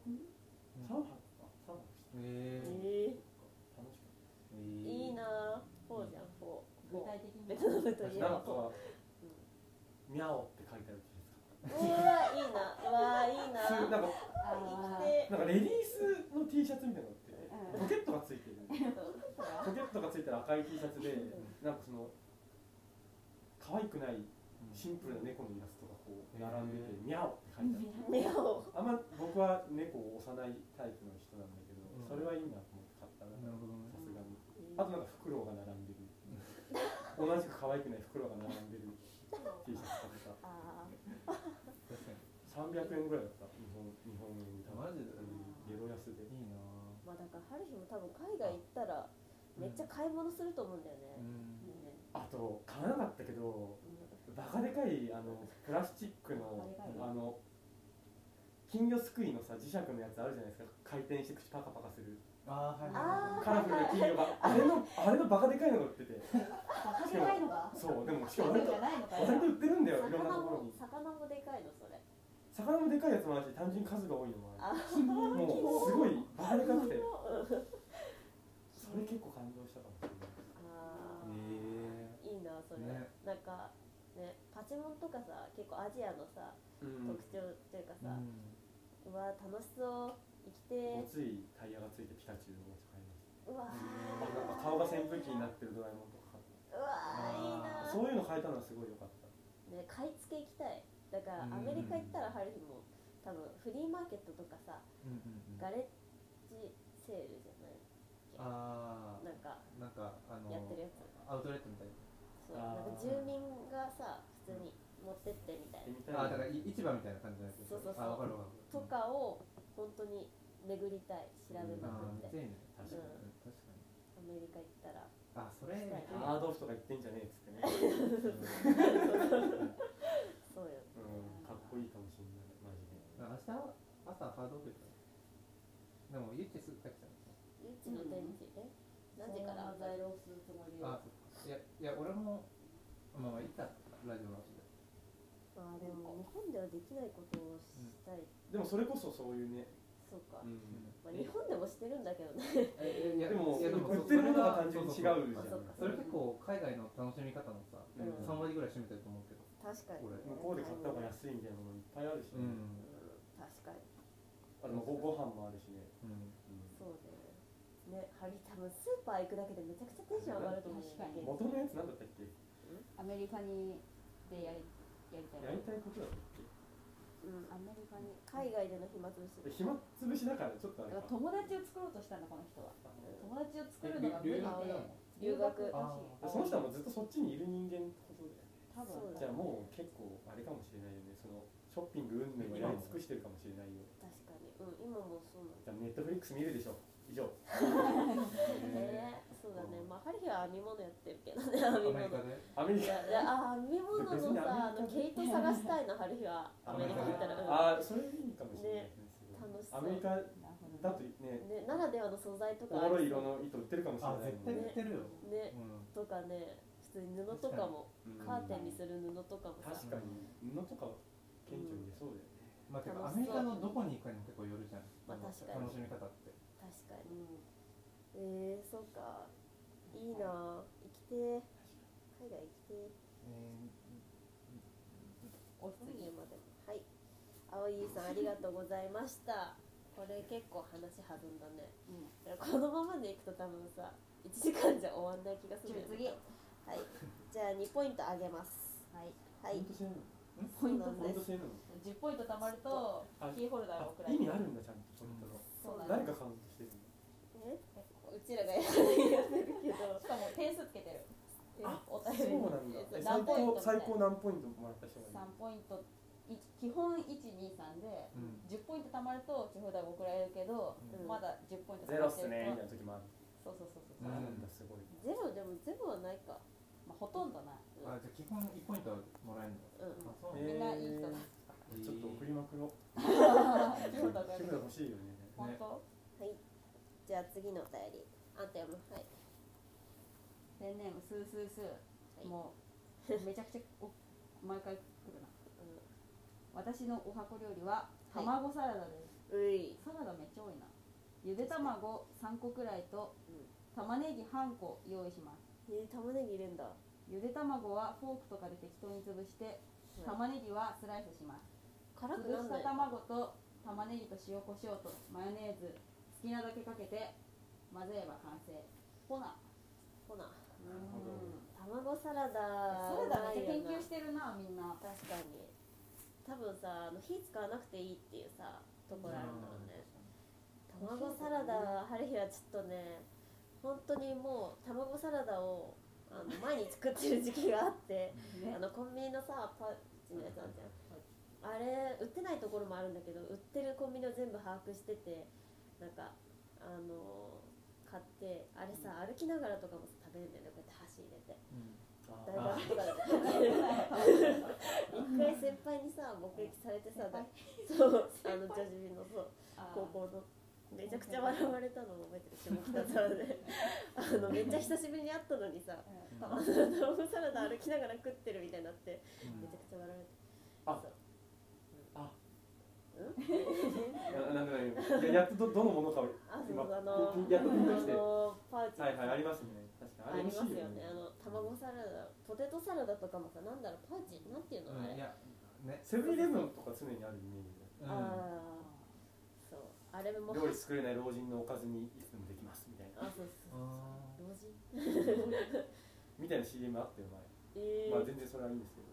？3泊か。3泊してええ楽しかっー、ー、いいな。フォーじゃんフォ具ー体的にベトナムとたいえば。ミャオうわいいな。うわいいな。なんかなんかレディースの T シャツみたいなのってうん。ポケットがついてるポケットがついたら赤い T シャツでなんかその可愛くないシンプルな猫のイラストがこう並んでて「ミャオ」って書いてある。あんま僕は猫を押さないタイプの人なんだけど、うん。それはいいなと思って買ったな。なるほどね。さすがに。あとなんかフクロウが並んでる。同じく可愛くないフクロウが並んでる T シャツ300円ぐらいだった日本日本円にマジで？ゲロ安でいいな。ーまあだから春日も多分海外行ったらめっちゃ買い物すると思うんだよね、うん。あと買わなかったけどバカでかいあのプラスチックのあの金魚すくいのさ磁石のやつあるじゃないですか。回転して口パカパカする。あーはいカラフルな金魚が。あれのあれのバカでかいのが売ってて。バカでかいのが？そうでもしかも割と割と売ってるんだよいろんな魚ところに。も魚もでかいのそれ魚もでかいやつもあるし単純に数が多いのもああるもうすごいバカでかくて。うん。それ結構感動したかもしれない。あえーいいなそれ、ね。なんかねパチモンとかさ結構アジアのさうん。特徴というかさ、うん。うわ楽しそう。生きてごついタイヤがついてピカチュウのおもちゃ買いましたうわなんか顔が扇風機になってるドラえもんとか。うわいいなそういうの変えたのはすごい良かった。ね買い付け行きたいだからうんアメリカ行ったら春日も多分フリーマーケットとかさうんうんうん。ガレッジセールじゃないあなんかーなんかあのやってるやつ。アウトレットみたいそうなんか住民がさ普通に持ってってみたいな。でみたい。なあだからない市場みたいな感じじゃないですかそうそうそう。あわかるわかる。とかを本当に巡りたい調べまくって。あーめっちゃいいね。確かに。うん。確かに。アメリカ行ったら。あそれハードオフとか言ってんじゃねえっつってね。そうよこいいかもしれないマジで。明日朝ハードオフでしょでもゆっちすぐ帰ってたん。ですよゆっちの天気え何時から？在労するつもりよあいやいや俺もまあまあいいかラジオの話であでも日本ではできないことをしたい、でもそれこそそういうね、そうか、うん。まあ、日本でもしてるんだけどね。えいやでもいや売ってるものが単純に違うじゃんそれ結構海外の楽しみ方のさ、うん。3割ぐらい占めてると思うけど確かに、ね、向こうで買った方が安いみたいなものいっぱいあるし、ね。うん。うん確かに。あでもごご飯もあるしね、うん。うん。そうねねハリ多分スーパー行くだけでめちゃくちゃテンション上がると思う。んだけど元のやつなんだったっけ？アメリカにでやりやりたい。やりたいことだったっけ？うんアメリカに。海外での暇つぶし。で暇つぶしだからちょっとあれか。だから友達を作ろうとしたんだこの人は。友達を作るのが無留理で。留学その人はもうずっとそっちにいる人間ってことだよね多分。じゃあもう結構あれかもしれないよね。そのショッピング云々をやり尽くしてるかもしれないよ。確かに。うん今もそうなんだ。じゃあネットフリックス見るでしょ。以上。ねそうだね。まあハリーは編み物やってるけどね。編アみ物。メリカでアメリカ。いやいやあ編み物のさあの毛糸探したいのハリーは。アメリカ。行ったら。うん。ああそれいいかもしれないね。楽しそう。アメリカだとねねならではの素材とおかありそう。もろい色の糸売ってるかもしれあない絶対売ってるよ、ね。うん。とかね。普通に布とかもうんカーテンにする布とかもさ。確かに布とか顕著に出そうだよね。まあてかアメリカのどこに行くかにも結構よるじゃん、まあの確かに。楽しみ方って。確かに。えー、そうか。いいな。あ行きてー。海外行きてお次次まではい。青いさんありがとうございました。これ結構話弾んだね、いやこのままでいくと多分さ1時間じゃ終わんない気がするよね。次はい。じゃあ2ポイントあげます。はい。はい。本当性なのポイントそうなの？10ポイント貯まるとあキーホルダーあを送られる意味あるんだちゃんとそれとそうなんだ誰がカウントしてるの？え？うちらがやってるけど。しかも点数つけてる。あおそうなんだ。何ポイント高最高何ポイントもらった人がいる3ポイントい基本123でうん。10ポイント貯まるとキーホルダーが送られるけど、うん。まだ10ポイントゼロっすね。みたいとな時もあるそうそうそうそう、うん。あるんだすごいゼロでもゼロはないかまあ、ほとんどない。あじゃあ基本1ポイントもらえるの？うん。あそうみんないい人だえー。ちょっと送りまくろう。キーホルダーがキムラ欲しいよね。本当、はい。じゃあ次のお便り。あんた読む。はい。ペンネームスースースー、い。もうめちゃくちゃお毎回来るな。私のお箱料理ははい。卵サラダです、うい。サラダめっちゃ多いな。ゆで卵3個くらいとうん。玉ねぎ半個用意しますえー、玉ねぎ入れんだ。ゆで卵はフォークとかで適当に潰して玉ねぎはスライスします。辛く潰した卵と玉ねぎと塩コショウとマヨネーズ好きなだけかけて混ぜれば完成。ほな。ほな。うん。卵サラダサラダめっちゃ研究してるなみんな。確かに。多分さあの火使わなくていいっていうさところあるんだろうね。卵サラダハリヒはちょっとね本当にもう卵サラダをあの前に作ってる時期があってねあのコンビニのさパウチのやつあるじゃん。あれ売ってないところもあるんだけど売ってるコンビニを全部把握しててなんかあの買ってあれさ歩きながらとかも食べるんだよね。こうやって箸入れて。大あ学とかで。一回先輩にさ目撃されてさだそうあの女子のそう高校のめちゃくちゃ笑われたのを覚えてる下北沢で。あのめっちゃ久しぶりに会ったのにさうん。あの卵サラダ歩きながら食ってるみたいになってうん。めちゃくちゃ笑われて。あ。そう。あ。うん？ななんかねいややっとどどのものかをあそう今そうあのやっとピンときて。あのパウチ。はいはいありますね。確かにありますよね。あの卵サラダポテトサラダとかもさなんだろうパウチ？なんていうのあれ、ねセブンイレブンとか常にあるイメージうんあああれも料理作れない老人のおかずにいつでもできますみたいな。あそうそうあ老人？みたいな CM あったよえー。前まあ全然それはいいんですけど。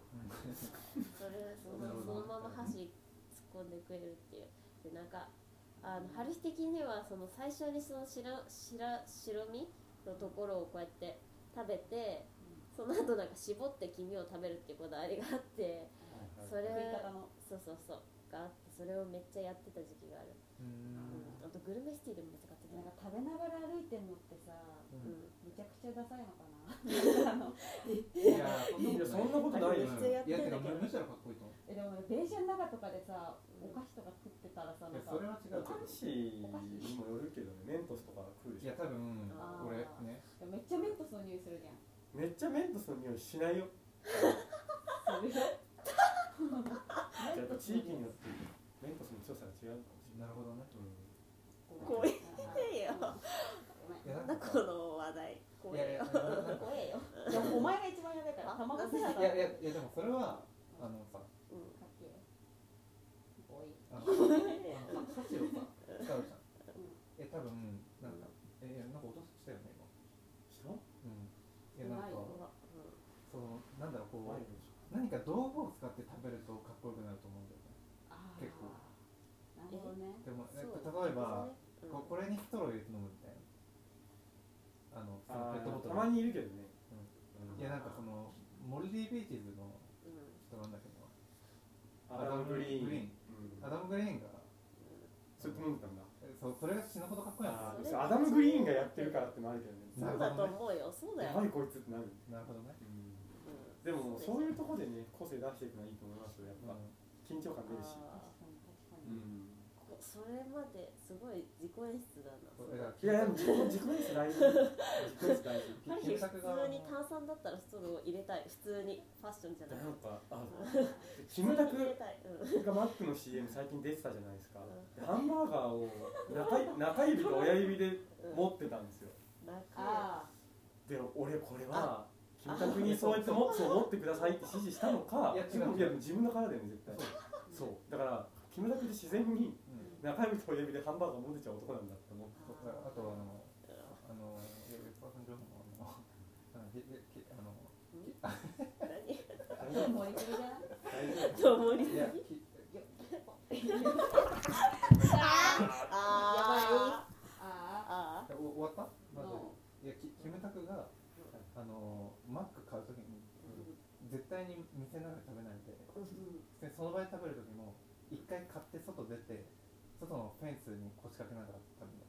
それそのそのまま箸突っ込んでくれるっていう。でなんかあの春日的にはその最初にその白白白身のところをこうやって食べてその後なんか絞って黄身を食べるっていうこだわりがあってそれそうそうそうがあってそれをめっちゃやってた時期がある、ううんあとグルメシティでもめっちゃ買ってたなんか食べながら歩いてんのってさうんめちゃくちゃダサいのかなあのいやいやそんなことないよめっちゃやっいやててんだけどかむしろかっこいいと思うえでも電車の中とかでさお菓子とか食ってたらさいやなんかそれは違うお菓子にもよるけどねメントスとか食うでしょいや多分あー俺ねめっちゃメントスの匂いするじゃんめっちゃメントスの匂いしないよするよやっぱ地域によってメントスの強さが違うかもしれない、なるほどね。怖いいよなんだこの話題。怖いよ。怖えよ。いやお前が一番やばいから卵サラダいやいやいやでもそれはあのさうん。かっけえ。ボーイあさ箸をさ使うじゃんえ多分なんかえいやなんか音したよね今。人？うん。いやなんかそのなんだろうこう何か道具を使って食べるとこよくなると思うんだよね。結構。なるほどね。でも例えばうんここれにストロー入れて飲むみたいな。あのそのあペットボトル。ーたまにいるけどね、いやなんかそのモルディ・ビーチズのうん。人なんだけど。アダム・グリーン。グリーン。うん。アダム・グリーンが。それと飲んでたんだ。えそうそれが死ぬほどかっこいいなアダム・グリーンがやってるからってのあるけどね。そうだと思うよ。そうだよ。やばいこいつってなる、なるほどね、うんでもそういうところでね個性出していくのはいいと思いますよ。やっぱ、うん緊張感出るし。それまですごい自己演出だな。いやでも自己自己演出大事。自己演出大事。普通に炭酸だったらストロー入れたい。普通にファッション。じゃななんかあキムタクがマックの CM 最近出てたじゃないですか、うん。でハンバーガーを中い 中指と親指で持ってたんですよ。楽あで俺これはキムタクにそうやってもそう持ってくださいって指示したのかいや自分の体だよね絶対。そう。だからキムタクで自然にうん。中指と親指でハンバーガー持てちゃう男なんだって思ってあとあのあのあのあのひひあの何あいやひああああお終わった？まずもいやキキムタクがあの買うときに絶対に店の中で食べないんでその場で食べるときも一回買って外出て外のフェンスに腰掛けながら食べる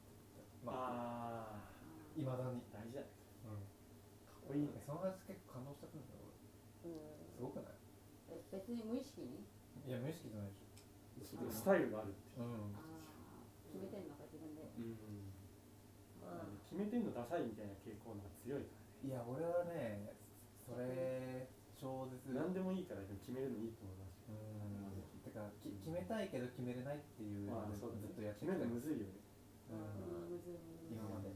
まああいまだに、あ大事だね。うん、かっこいいね。その話結構感動しちゃったんだよ俺うん。すごくない？え別に無意識に？いや無意識じゃないでしスタイルがあるって。ょうん。決めてんのか自分で。うん。まあ。決めてんのダサいみたいな傾向のが強いからね。いや俺はねそれ超絶何でもいいからでも決めるのいいと思いますよ。うん。てかき決めたいけど決めれないっていうのでまあそうだね。ずっとやって決めるのきたむずいよね今まで。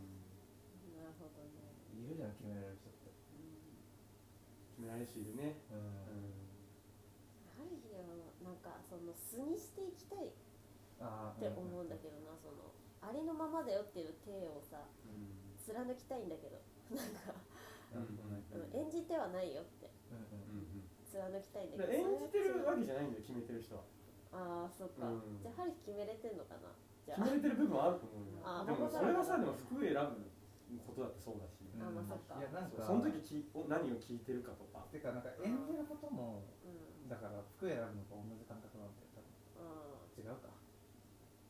なるほどね。いるじゃん決められる人って。決められる人いるね。ううん。んハリーはなんかその素にしていきたい。って思うんだけどなそのありのままだよっていう体をさうん。貫きたいんだけど。なんか、うん。演じてはないよって。うんうん貫きたいんだだけど。演じてるわけじゃないんだよ決めてる人は。ああそっか、うん。じゃあハリー決めれてんのかな？じゃ決あめれてる部分はあると思うよ。あでもそれはさでも服選ぶことだってそうだし。うん。あまあそっか。いやなんかその時きお何を聞いてるかとか。てかなんか演じることもうん。だから服選ぶのと同じ感覚なんだよ多あ分違うか。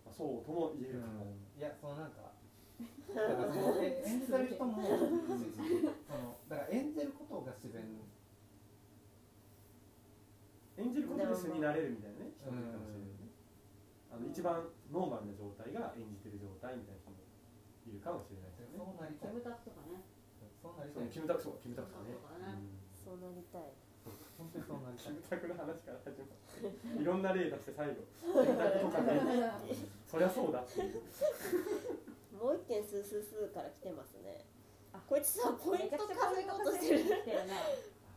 まあそうとも言えるかも。いやそのなんかだからそのえ演じてる人もそのだから演じることが自然演じることで素になれるみたいなね人もいるかもしれないねあの一番ノーマルな状態が演じてる状態みたいな人もいるかもしれないですよね。そうなりたい。キムタクとかねそうなりたい。そうキムタクとかねキムタクとかねうんそうなりたい。本当にそうなりたい。キムタクの話から始まっていろんな例出して最後キムタクとかね。そりゃそうだっていうもう一件スースースーから来てますね。あこいつさポイント稼ごうとしてる。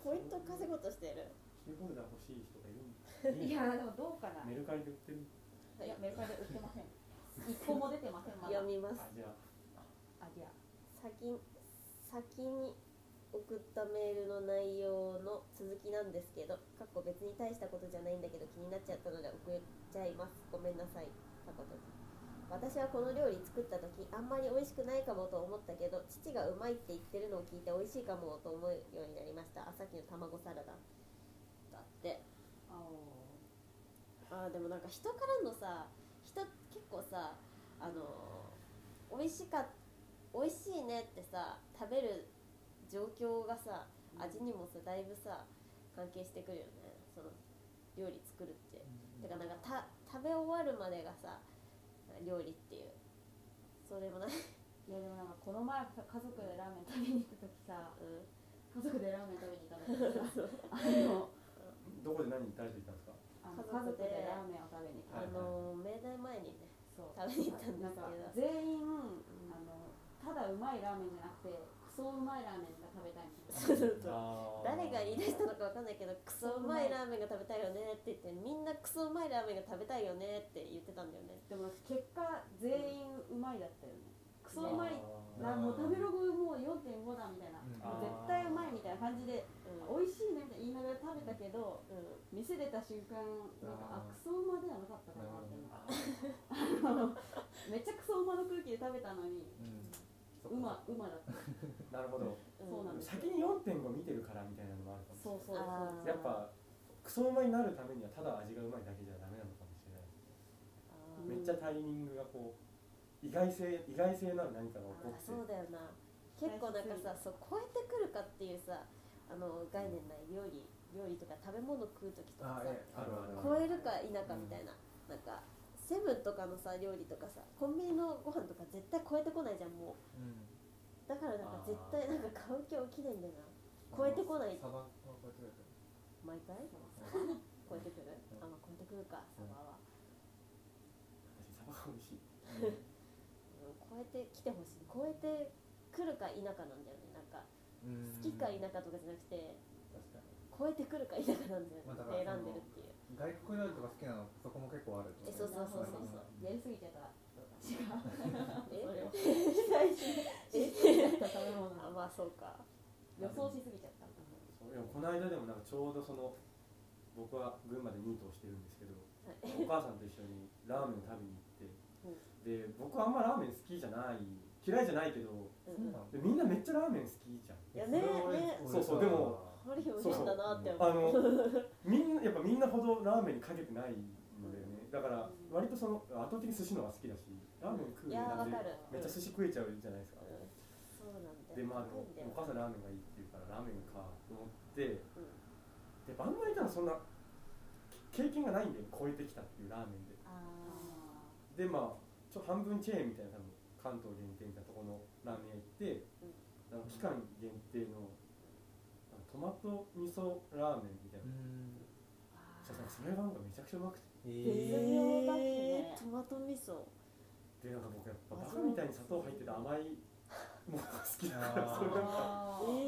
ポイント稼ごうとしてるキーホルダー欲しい人がいるんだ。いやでもどうかな。メルカリで売ってる。い。やメルカリで売ってません。一個も出てませんまだ。読みます。あじゃあ。あじゃあ。先先に送ったメールの内容の続きなんですけどかっこ別に大したことじゃないんだけど気になっちゃったので送っちゃいます。ごめんなさい。かっこ私はこの料理作った時あんまり美味しくないかもと思ったけど父がうまいって言ってるのを聞いて美味しいかもと思うようになりました。あさっきの卵サラダだって。ああーでもなんか人からのさ人結構さあの美味しか美味しいねってさ食べる状況がさ味にもさだいぶさ関係してくるよね。その料理作るって。だからなんかた食べ終わるまでがさ料理っていう。そうでもない、いやでもなんかこの前さ家族でラーメン食べに行った時さうん、家族でラーメン食べに行ったんだけどさあのどこで何誰と行ったんですか？あの家家族族ででラーメンを食べに行った。あの明大前にねそう。食べに行ったんですけど。全員あのただうまいラーメンじゃなくてクソうまいラーメンが食べたいみたいな。そうそうそう。あー。誰が言い出したのかわかんないけどクソうまいラーメンが食べたいよねって言ってみんなクソうまいラーメンが食べたいよねって言ってたんだよね。でも結果全員うまいだったよね。クソうまい。なもう食べログもう4.5だみたいな、うん。もう絶対うまいみたいな感じでうん美味しいねみたいな言いながら食べたけどうん。店出た瞬間なん。かあクソうまではなかったかなって めっちゃクソうまの空気で食べたのにうんうまうまだった。ー なるほど。そうなんです。よ先に4.5見てるからみたいなのもあるかもしれない。そうそうそう。やっぱクソうまになるためにはただ味がうまいだけじゃダメなのかもしれない。めっちゃタイミングがこう意外性意外性のある何かが起こあって。そうだよな。結構なんかさそう超えてくるかっていうさあの概念ない。料理料理とか食べ物食う時とかさ超えるか否かみたいな、なんかセブンとかのさ料理とかさコンビニのご飯とか絶対超えてこないじゃんもう。うん。だからなんか絶対なんか買う気起きないんだよな。超えてこない。サバは超えてくる。毎回？超えてくる？あまあ超えてくるかサバは、私サバが美味しい。うん、超えてきてほしい。超えてくるか否かなんだよね。なんかうん。好きか否かとかじゃなくて超えてくるか否かなんだよね、選んでるっていう外国料理とか好きなのそこも結構あるとえそうそうそうそう。そうやりすぎちゃった違うえ？それを期待しえた食べ物あまあそうか。予想しすぎちゃったそうでもこの間でもなんかちょうどその僕は群馬でニートをしてるんですけどはい。お母さんと一緒にラーメン食べに行ってで僕はあんまラーメン好きじゃない嫌いじゃないけどうん。でみんなめっちゃラーメン好きじゃん。いやねね。そうそうでもハリーも変だなって思あうの みんなやっぱみんなほどラーメンにかけてないのでね。だから割とその圧倒的に寿司の方が好きだしラーメン食うなんでめっちゃ寿司食えちゃうじゃないですか。うん。そうなんだよ。でまあお母さんラーメンがいいって言うからラーメンかと思ってうん。であんまり多分そんな経験がないんで超えてきたっていうラーメンで。あでまあちょ半分チェーンみたいな多分関東限定みたいなところのラーメン屋行って、あの期間限定のトマト味噌ラーメンみたいな、うん。それがなんかめちゃくちゃうまくて。ー。絶妙だしねトマト味噌。でなんか僕やっぱバカみたいに砂糖入ってて甘いものが好きだからそれ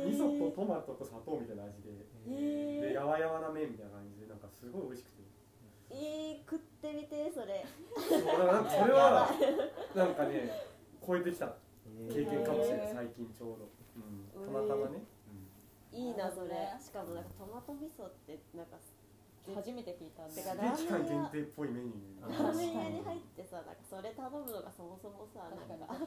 味噌とトマトと砂糖みたいな味で、でえやわやわな麺みたいな感じでなんかすごい美味しくて。ー、えー、食ってみてそれ。そうなんかそれはなんかね超えてきた。え経験かもしれない。最近ちょうど、うん、たまたまね、いいなそれしかもなんかトマト味噌ってなんか初めて聞いたんで期間限定っぽいメニューラーメン屋に入ってさなんかそれ頼むのがそもそもさなか。にか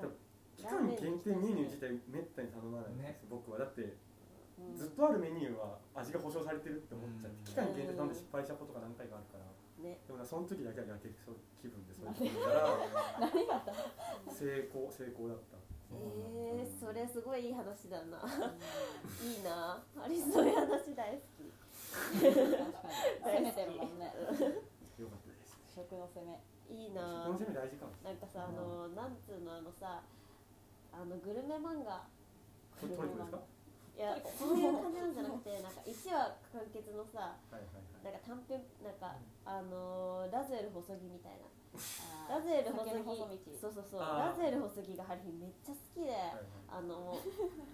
期間限定メニュー自体めったに頼まないんです、僕は。だってうん。ずっとあるメニューは味が保証されてるって思っちゃって、うん。期間限定頼んで失敗したことが何回かあるから。ね。でもなその時だけはやけくそ気分でそういう のだから何があった成功成功だったえー、それすごいいい話だな。いいな。ありそういう話大好き。確かに。攻めてるもんね。よかったです食の攻め。いいこなの攻め大事かもなんかさあのなんつうのあのさあのグルメ漫画。トリコですか？いやそういう感じなんじゃなくてなんか1話完結のさはいはいはいなんか短編なんかあのーラズエル細木みたいな。ラズエル細木そうそうそう。ラズエル細木がハリーめっちゃ好きで、あの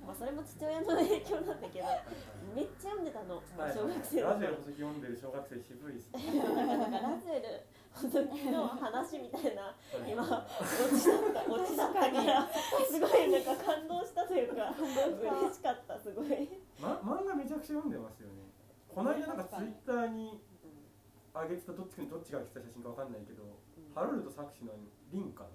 まあそれも父親の影響なんだけどはいめっちゃ読んでたの。はい小学生のラジオ頃の時読んでる小学生渋いっすね。なんかラズエル細木の話みたいな今落ちだった。落ちだったからすごいなんか感動したというか嬉しかったすごい、ま、漫画めちゃくちゃ読んでますよねこの間なんかツイッターに上げてたどっちかにどっちが来た写真かわかんないけど、ハロルド作詞のリンカの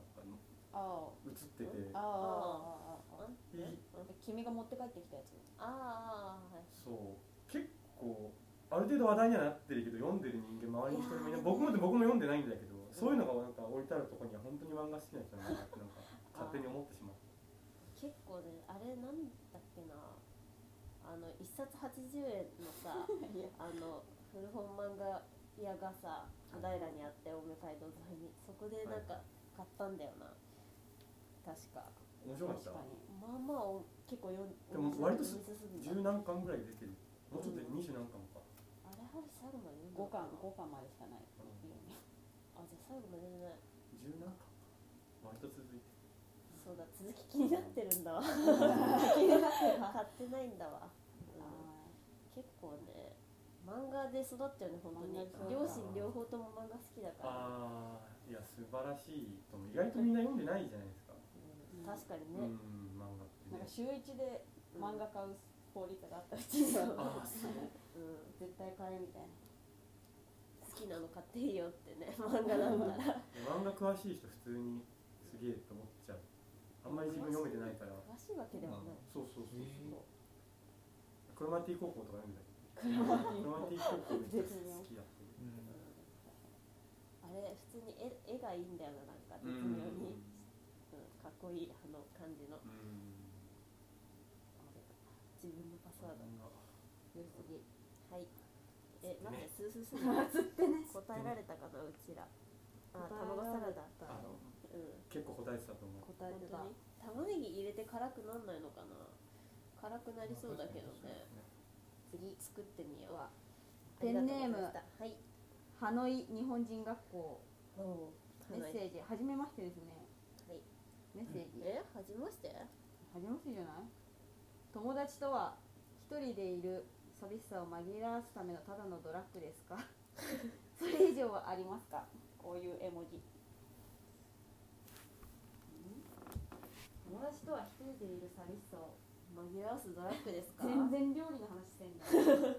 あ写ってて。ー。あー。あ君が持って帰ってきたやつ。ああはい。そう。結構ある程度話題にはなってるけど読んでる人間周りに一人もいな僕も僕も読んでないんだけどそういうのがなんか置いてあるところには本当に漫画好きな人なんだなってなんか勝手に思ってしまう結構ねあれなんだっけなあの一冊80円のさ あの古本漫画屋がさ小平にあって青梅街道沿いにそこでなんか買ったんだよな。確か。面白かったまあまあお結構よんでも割と十何巻ぐらい出てる。もうちょっとで二十何巻か。あれは最後まで読んだ五巻のかな？五巻までしかない。あじゃあ最後まで読んでない。十何巻割と続いてそうだ続き気になってるんだわ 買ってないんだわ、うんあ結構ね漫画で育ったよね本当に。両親両方とも漫画好きだから、ああいや素晴らしいと意外とみんな読んでないじゃないですか。うん。確かにうね、ん漫画ってね。ーなんか週一でうん漫画買う法律があったうちにはああそう。うん。絶対買えみたいな。好きなの買っていいよってね漫画だったら 漫画詳しい人普通にすげえと思っちゃうあんまり自分読めてないから。詳しいわけではない。そうそうそうそう。クロマティ高校とか読んだよクロマティ高校。めっちゃ好きだった。うん。あれ普通に絵絵がいいんだよななんか絶うん妙に、うん、かっこいいあの感じの。うん。自分のパスワード。良すぎ。はい。え待ってスースースー。答えられたかなうちら。あ卵サラダ。あのうん。結構答えてたと思う答えてた本当に？玉ねぎ入れて辛くなんないのかな？辛くなりそうだけどね。次作ってみよう。ペンネームはい。ハノイ日本人学校。おメッセージ。はじめましてですね。はい。メッセージ。え？はじめまして？はじめましてじゃない？友達とは一人でいる寂しさを紛らわすためのただのドラッグですか？それ以上はありますか？こういう絵文字友達とは一人でいる寂しさを紛らわすドラッグですか？全然料理の話してんだよ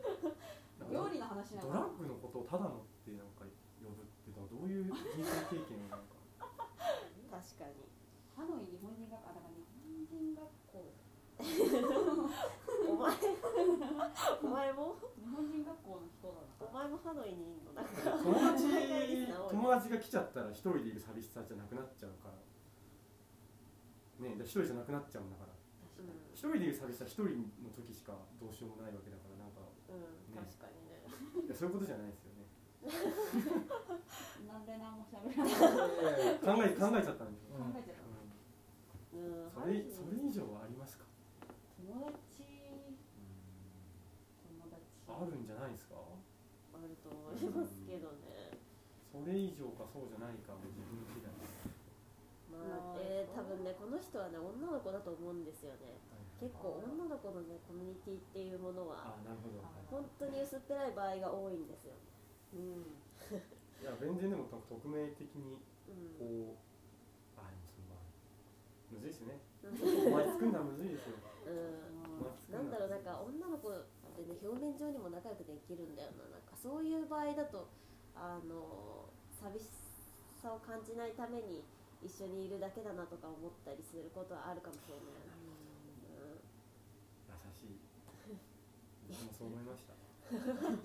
料理の話なのドラッグのことをただのってなんか呼ぶっていうのはどういう人生経験なのか。確かに。ハノイ日本人学校あだから日本人学校。お前お前も？日本人学校の人だお前もハノイにいんの？なんか友達友達が来ちゃったら一人でいる寂しさじゃなくなっちゃうからねえ一人じゃなくなっちゃうんだから。うん、一人でいる寂しさ一人の時しかどうしようもないわけだからなんかうん、確かにね。いやそういうことじゃないですよね。なんで何も喋らない。考え考えちゃったんで。すよ、考えちゃった。うん。それそれ以上はありますか？友達。友達あるんじゃないですか？あると思いますけどね。それ以上かそうじゃないかは自分次第まあえー、多分ねこの人はね女の子だと思うんですよね。結構女の子のねコミュニティっていうものはあなるほど。本当に薄っぺらい場合が多いんですようん。いや全然でも匿名的にうん。こうあでもそのまあむずいですね。うお前作るのはむずいですよ。ん。お前作るのなんだろうはなんか女の子ってね表面上にも仲良くできるんだよな。なんかそういう場合だとあの寂しさを感じないために一緒にいるだけだなとか思ったりすることはあるかもしれないな、うん優しい。僕もそう思いました。うん、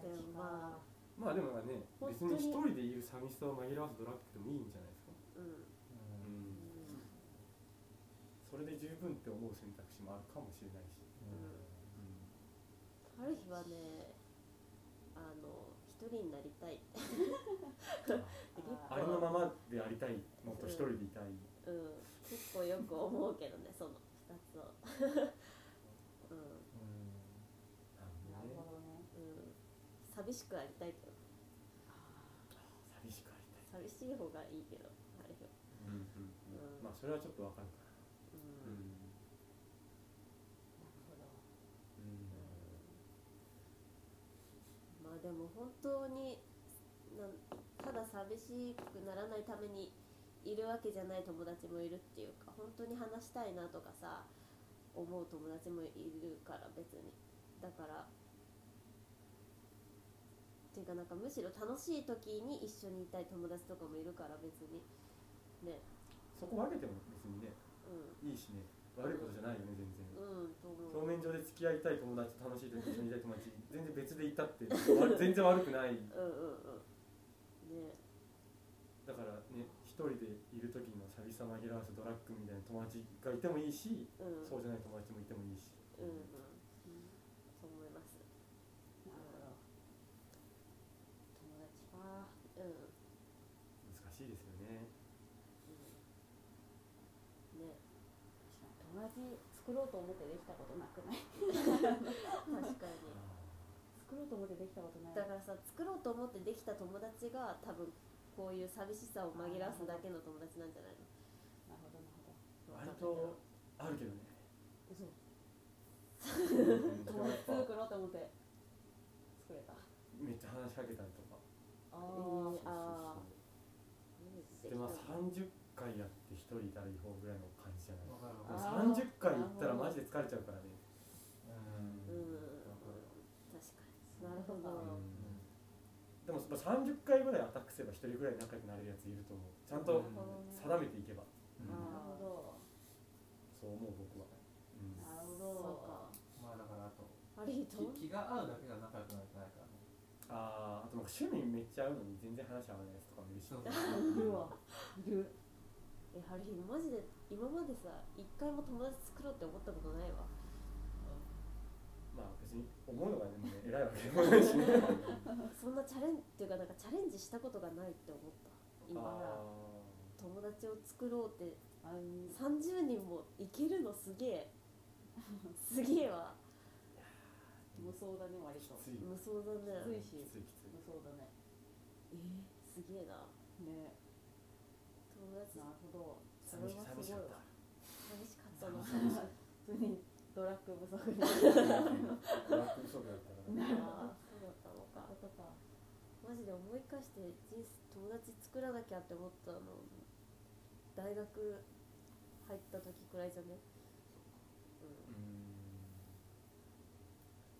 でもまあまあでもね別に一人でいる寂しさを紛らわすドラッグでもいいんじゃないですか。うんうんそれで十分って思う選択肢もあるかもしれないし、ある日はね一人になりたい。ありのままでありたいもっと一人でいたい、うん。結構よく思うけどねその二つを。うん。なるなるほどね。うん。寂しくありたいけど。寂しくありたい、寂しい方がいいけどある日はうんうん。うん。まあそれはちょっとわかるかうな、うんんまあでも本当にただ寂しくならないためにいるわけじゃない友達もいるっていうか本当に話したいなとかさ思う友達もいるから別に。だからっていうかなんかむしろ楽しい時に一緒にいたい友達とかもいるから別に。ね。そこ分けても別にねういいしね。ん悪いことじゃないよね全然。うんと思う。表面上で付き合いたい友達と楽しい時一緒にいたい友達全然別でいたって悪全然悪くない。うんうんうん。ね。だからね一人でいる時の寂しさ紛らわすドラッグみたいな友達がいてもいいし、うん。そうじゃない友達もいてもいいし、うんうんそう思いますなるほど友達かうん難しいですよねね友達作ろうと思ってできたことなくない？確かに。作ろうと思ってできたことないだからさ作ろうと思ってできた友達が多分こういう寂しさを紛らわすだけの友達なんじゃないの？なるほどなるほど。割とあるけどね。嘘。友達作ろうと思って作れた。めっちゃ話しかけたりとか。あーああでまあ30回やって1人いたぐらいの感じじゃない。わかるでもあー30回行ったらマジで疲れちゃうからね。うん。うん。確かに。なるほど。うん。でもまあ30回ぐらいアタックすれば1人ぐらい仲良くなれるやついると思う。ちゃんとうん。定めていけば。うん。なるほど。そう思う僕は、うん。なるほそうどか。まあだからあとあれと？気気が合うだけが仲良くなるんじゃないからね。あーあとなんか趣味めっちゃ合うのに全然話合わないやつとかもいるし。そう。いるわ。いるえハリーマジで今までさ一回も友達作ろうって思ったことないわ。まあ別に思うのがでもね 偉いわけでもないし。ね そんなチャレンジっていうかなんかチャレンジしたことがないって思った。今あ友達を作ろうって。あん30人もいけるのすげえ。すげえわ。無双だね割と。無双だね。きついし。きついきつい。無双だね。えー、すげえな。ねなるほど。それはすごい。わ寂しかったの普通にドラッグ不足に。ブラック不足だったからね。そうだったのかことかマジで思い返して人生友達作らなきゃって思ったの大学入った時くらいじゃね？う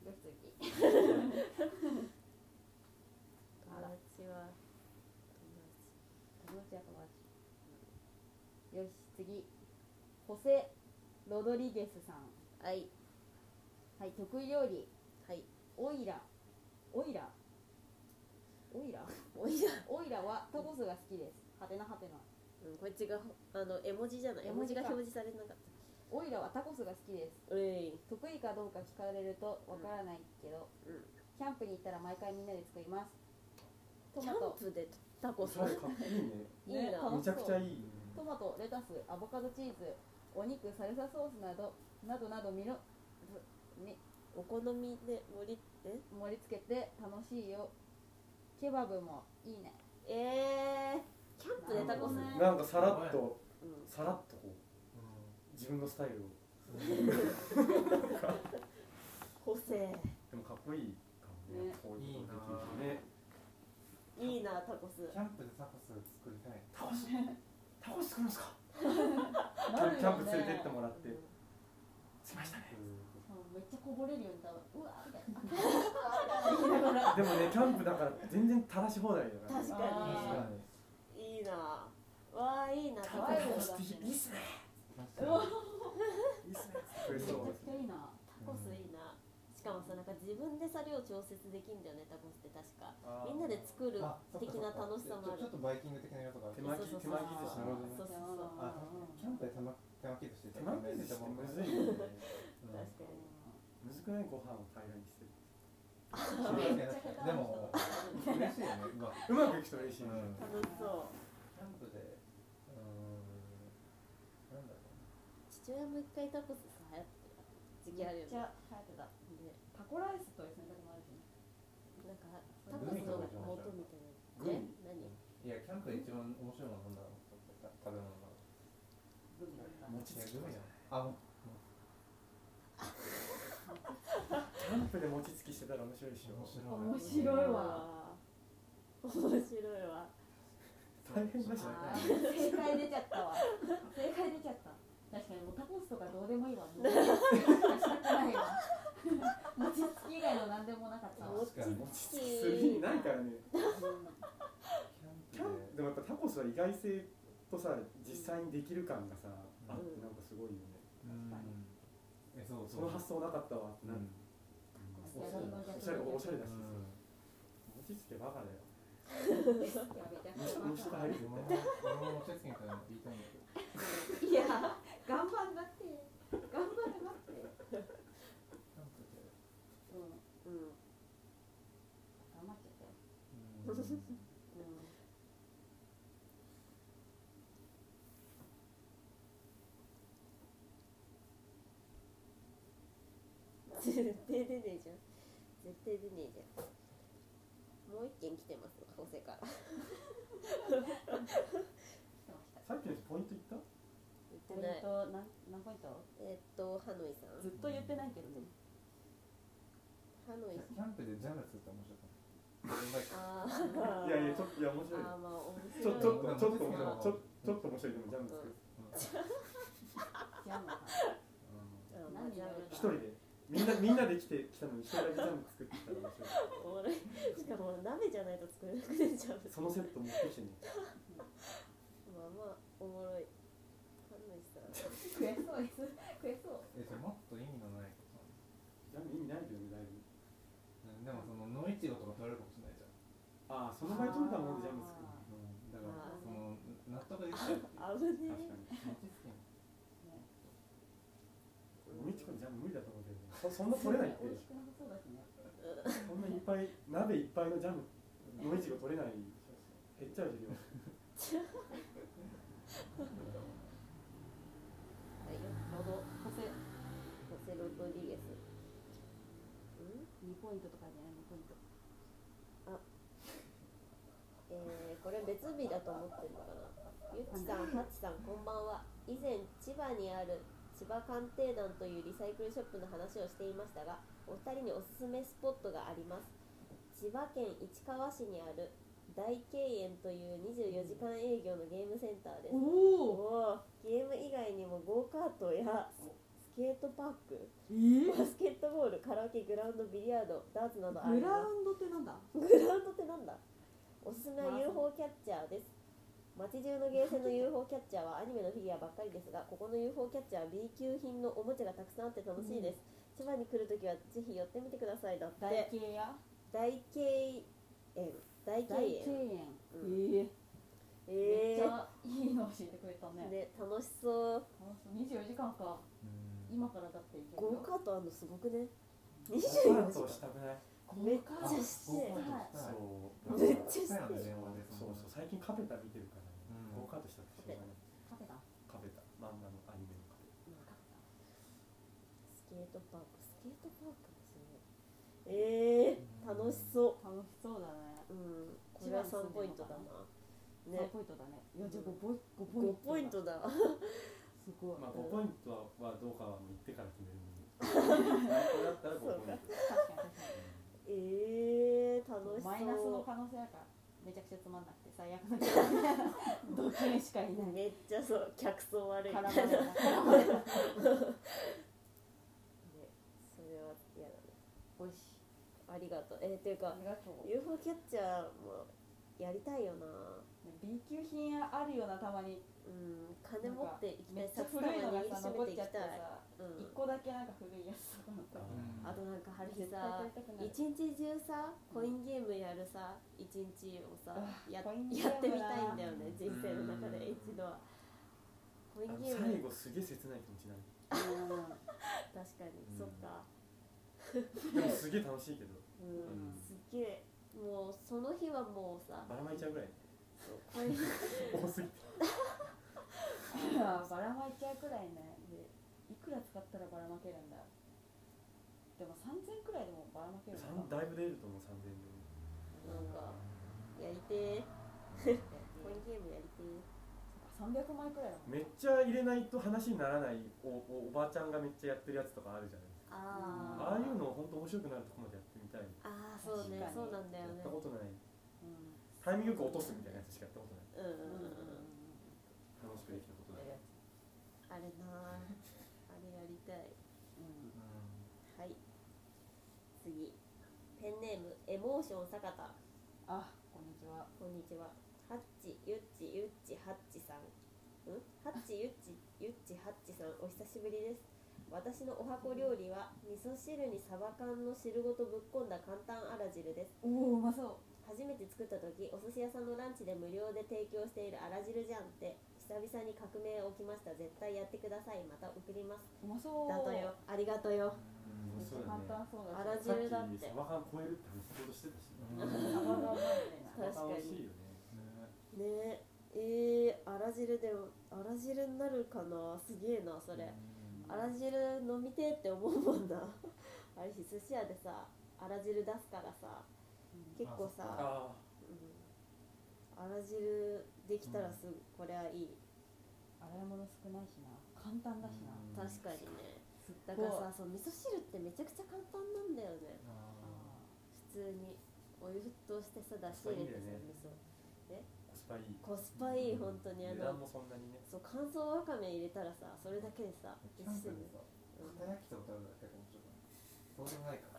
うん。よし次友達は友達友達や友達よし次ホセ・ロドリゲスさん。はい。はい得意料理。はい。オイラ。オイラ？オイラ？おいや、オイラはタコスが好きです。はてなはてなうん、こいつがあの絵文字じゃない？絵絵文字が表示されなかっオイラはタコスが好きです。たうい。得意かどうか聞かれるとわからないけど、うん。キャンプに行ったら毎回みんなで作ります。トキャマトンプでタコス？いいね。いいな。楽めちゃくちゃいいトマトレタスアボカドチーズお肉サルサソースなどなどなどみのずみお好みで盛りえ盛り付けて楽しいよ。ケバブもいいね。えー、キャンプでタコス、なんかさらっとうん、さらっとこう自分のスタイルを。個性。でもかっこいいかもね。ね。こういうこといいなできるね。いいな。タコス。キャンプでタコス作りたい。タコスタコス作るんですか？キャンプ連れてってもらって。うんしましたね。うん。めっちゃこぼれるように多分うわーみたいな。でもねキャンプだから全然垂らし放題だから。確かに。いいな。わあいいな。キタコスっていいっすね。うわいいっすね作れめちそうゃくちゃいいなタコスいいなしかもさなんか自分でさ量調節できんだよねタコスって確か。みんなで作る的な楽しさもある。ちょちょっとバイキング的な要素がある。手巻き手巻き寿司なるほどね。そうそうそう。あキャンプで手巻き寿司手巻き寿司。ってむずいよね確かに。むずくない？ご飯を平らにしてうんでも嬉しいよね。うまくうまくいくと嬉しい楽しそう。キャンプでうーんなんだろ父親も一回タコスさ流行ってた時期あるよね。めっちゃ流行ってたコライスという選択もあるなんかタコスの元みたいなグミ何いやキャンプで一番面白いのは何だろう食べ物がグミ餅つきいやグミじゃないあもうキャンプで餅つきしてたら面白いでしょ面白いわ面白いわ大変だし正解出ちゃったわ正解出ちゃった確かにもうタコスとかどうでもいいわもうしたくないわ餅つき以外の何でもなかったわ、餅確かにつする意味ないからね。キャンキャンプでもやっぱタコスは意外性とさ実際にできる感がさあってなんかすごいよね。でうん。えそうその発想なかったわってなる、うん。おしゃれおしゃれだし、つけバカだよやべじゃあ虫とか入る絶俺ももお茶つけみたいなの言いたいんだけど。いや頑張んなって。頑張るなって。なん。かでうん。うん。頑張っちゃったようん。うん。絶対出ねえじゃん。絶対出ねえじゃん。もう一件来てますホセからさっきのポイント言ったポイント何何ポイント？えっとハノイさん。ずっと言ってないけどね。ハノイキャンプでジャム作ったら面白かった。あー。いやいやちょっといや面白いあーまあ面ち白い。ょちょっとちょっと面まあ白い。ちょちょっと面白いでもジャム作る。ジャムか。あーまあじゃあ一人で。みんなみんなで来て来たのに一人だけジャム作ってきたら面白い。おもろい。しかも鍋じゃないと作れなくなっちゃう。そのセット持ってきてね。まあまあおもろいそうです。食えそう。えそれもっと意味のないこと。ジャム意味ないけどねだいぶなんでもその野いちごとか取れるかもしれないじゃん。ああその場合取れたものでジャム作るうんだから。その納得できないっていう危ね確かに。みちこにジャム無理だと思うけどねそそんな取れないって そんないっぱい鍋いっぱいのジャム。のいちご取れない。減っちゃうし量ロドホセホセロドリゲス。うん？2ポイントとかじゃない？2ポイント。えー、これ別日だと思ってるのかな。ゆっちさん、はっちさん、こんばんは。以前、千葉にある千葉鑑定団というリサイクルショップの話をしていましたがお二人におすすめスポットがあります。千葉県市川市にある大敬園という24時間営業のゲームセンターです。おおゲーム以外にもゴーカートやスケートパークえバスケットボールカラオケグラウンドビリヤードダーツなどあります。グラウンドってなんだ？グラウンドってなんだ？おすすめは UFO キャッチャーです。街中のゲーセンの UFO キャッチャーはアニメのフィギュアばっかりですがここの UFO キャッチャーは B 級品のおもちゃがたくさんあって楽しいです、千葉に来るときはぜひ寄ってみてください。だって大慶や？大敬園大敬大園慶園うん。ええめっちえゃいいの教えてくれたー、ね。ね楽しそう。あそう。24時間かうん。今からだって行けるよ。ゴーカートあんのすごくね。ゴ24ーカート時したくない。めっちあゃして。ゴーカートしたい。そうめっちゃして。そうそう。最近カペタ見てるからね、うん。ゴーカートしたくてしょうがない。カフェ。だ。カペタ漫画のアニメのカペスケートパーク。スケートパークえー、楽しそう。楽しそうだね。うん。これは3ポイントだな。3ね。ポイントだね。いやじゃあ5ポイント5ポイントだ。すごい。タまあ5ポイントはどうかはもう言ってから決めるのに。だったら5ポイント。確かに確かえー、楽しそう。にマイナスの可能性だからめちゃくちゃつまんなくて最悪な気がみたいなドキュンしかいないめっちゃそう客層悪い絡まみたいな。れた絡まれた。ねそれは嫌だね。おいしいありがとう。えー、ていうかありがとう。UFO キャッチャーもやりたいよな。B 級品あるよなたまに。うん金持っていきためい札束に締めていきたい。さうん。一個だけなんか古いやつとかうん。あとなんか春日さ一日中さコインゲームやるさ一日をさあやコインゲームやってみたいんだよねな人生の中で一度は。コインゲーム。最後すげえ切ない気持ちになる。うん。確かに、うん。そっかでもすげえ楽しいけど。うん、うんすっげえもうその日はもうさばらまいちゃうぐらい。そう。多すぎてあばらまいちゃうくらいね。でいくら使ったらばらまけるんだ。でも3000くらいでもばらまけるさんだいぶ出ると思う3000円でなんかやりてー。コインゲームやりてー。300枚くらいだもんめっちゃ入れないと話にならないおおおばちゃんがめっちゃやってるやつとかあるじゃないですかあああいうの本当面白くなるとこまでやってみたいああそうね。そうなんだよやっねたことない。うん。タイミングよく落とすみたいなやつしかやったことない。うんうんうんうん。楽しくできたことない。あれなー。あれやりたい。うん。はい。次。ペンネームエモーション坂田。あこんにちは。こんにちは。ハッチユッチユッチハッチさん。ん？ハッチユッチユッチハッチさん。お久しぶりです私のお箱料理は味噌汁にサバ缶の汁ごとぶっこんだ簡単あら汁です。おおうまそう。初めて作った時お寿司屋さんのランチで無料で提供しているあら汁じゃんって久々に革命起きました。絶対やってください。また送ります。うまそう。だとよ。ありがとよ。めっちゃ簡単そうだあらし汁だって。さっきサバ缶超えるって話しようとしてたしうんサバがうまいみたいなサバ缶確かに美味しいよね。ね。ええー、あら汁でもあら汁になるかな。すげえなそれあら汁飲みてえって思うもんな。あれし寿司屋でさあら汁出すからさ結構さあうん。あら汁できたらすぐこれはいい。洗い物少ないしな。簡単だしな。うん。確かにね。だからさそう味噌汁ってめちゃくちゃ簡単なんだよね。あ普通にお湯沸騰してさだし入れてさ味噌パいい。コスパいい本当に。あ値段のもそんなにね。そう乾燥わかめ入れたらさそれだけでさーキャンプでさ焼きとか食べたら結構面白くないそうでもないか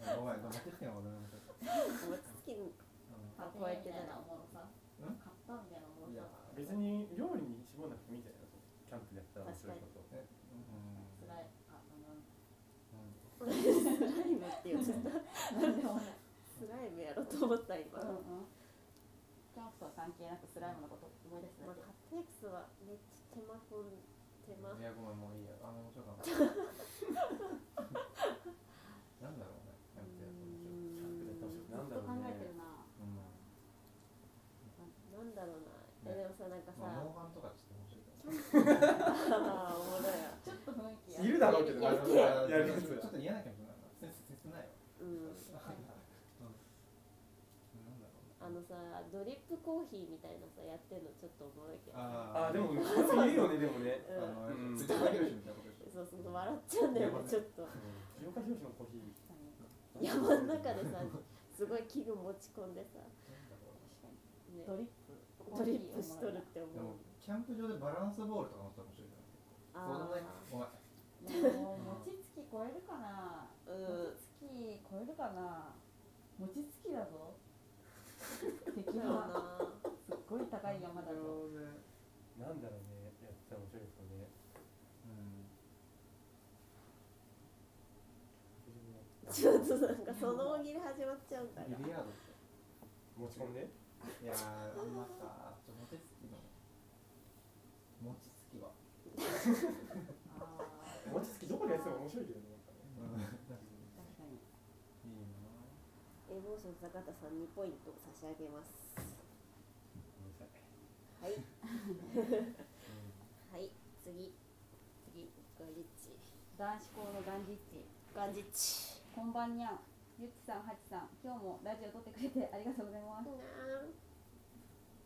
ごめん持ってきてんの俺のこと。餅つきにうあこうやってないおもろさ買ったみたい別に料理に絞らなくてもいいんじゃないのキャンプでやったら面白いこと。えうん。つらいあなんスライムって言っちゃったなんでもない スライムやろと思った今、関係なくスライムのこと思い出すまあ、ねカットエクスはめっちゃ手間こん手間いやごめんもういいやあの面白かったなんだろうね。キャンプやって面白いキャンプでやっなんずっと考だろうねえてるな。うん。なんだろうな。えでもさなんかさ、まあモンハンとかちょっと面白いかも。ああおもろいやちょっと雰囲気いるだろうけどちょっと嫌な気持ちになるな切切ないわうんなんだろうねあのさドリップコーヒーみたいなさやってんのちょっとおもろいけどああでもいるよねでもねたいなことでしょそうそうそう笑っちゃうんだよねちょっと。のコーヒー山の中でさすごい器具持ち込んでさ、ドリップドリップしとるって思でもうキャンプ場でバランスボールとか乗ったら面白い。じゃんそうでもないあごめん。でも餅つき超えるかな。あうん。餅つき超えるかな。餅つきだぞ敵そうだはなすっごい高い山だぞなんだろうね。やってたら面白いですよねちょっとなんかその大喜利始まっちゃうんだがビリヤードって持ち込んでいやーあんまさちょっと餅つきの餅つきはあー餅つきどこでやっても面白いけどねなんかねうん確かにいいなエモーション坂田さん2ポイント差し上げます。はい。はい次次ガリッチ男子校のガンジッチガンジッチこんばんにゃんゆっちさんはちさん今日もラジオ撮ってくれてありがとうございます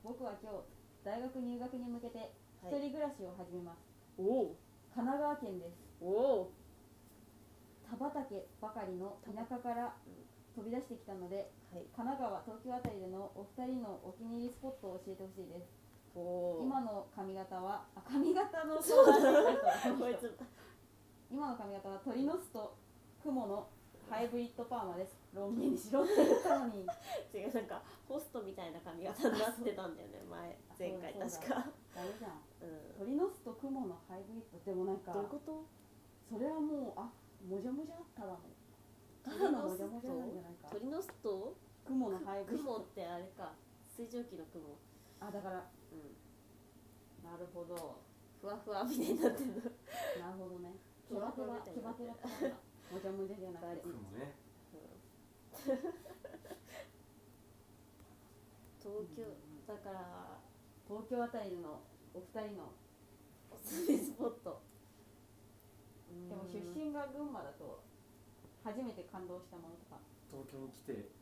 僕は今日大学入学に向けて一人暮らしを始めます、おお神奈川県ですおお田畑ばかりの田舎から飛び出してきたのではい。神奈川東京あたりでのお二人のお気に入りスポットを教えてほしいです。今の髪型はあ髪型のそうだ相談し今の髪型は鳥の巣と雲のハイブリッドパーマです。ロン毛にしろって言ったのに。違うなんかホストみたいな髪型になってたんだよね前前回確か。ダメじゃん。うん。鳥の巣と雲のハイブリッドでもなんかどういうこと？それはもうあもじゃもじゃただのただのもじゃもじゃなんじゃないか。鳥の巣と？雲のハイブリッド雲ってあれか。水蒸気の雲。あだから。うん。なるほど。ふわふわみたいになってんのなるほどね。ケバケバケバケバパーマもじゃもじゃじゃなくて雲ね東京だから東京あたりのお二人のおすすめスポットでも出身が群馬だと初めて感動したものとか、東京に来て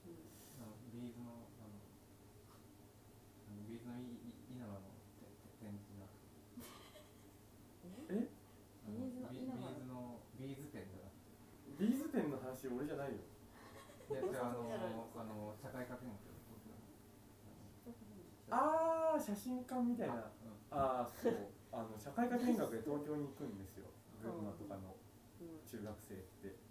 あのビーズのあのあのビーズのいい稲葉の展示が え？ビーズのビ稲葉ビーズのビーズ展じゃなくて。ビーズ店の話俺じゃないよ。いやじゃああのあの社会科見学。ああ写真館みたいな。うん。ああそう。あの社会科見学で東京に行くんですよ。群馬とかのうん。中学生って。え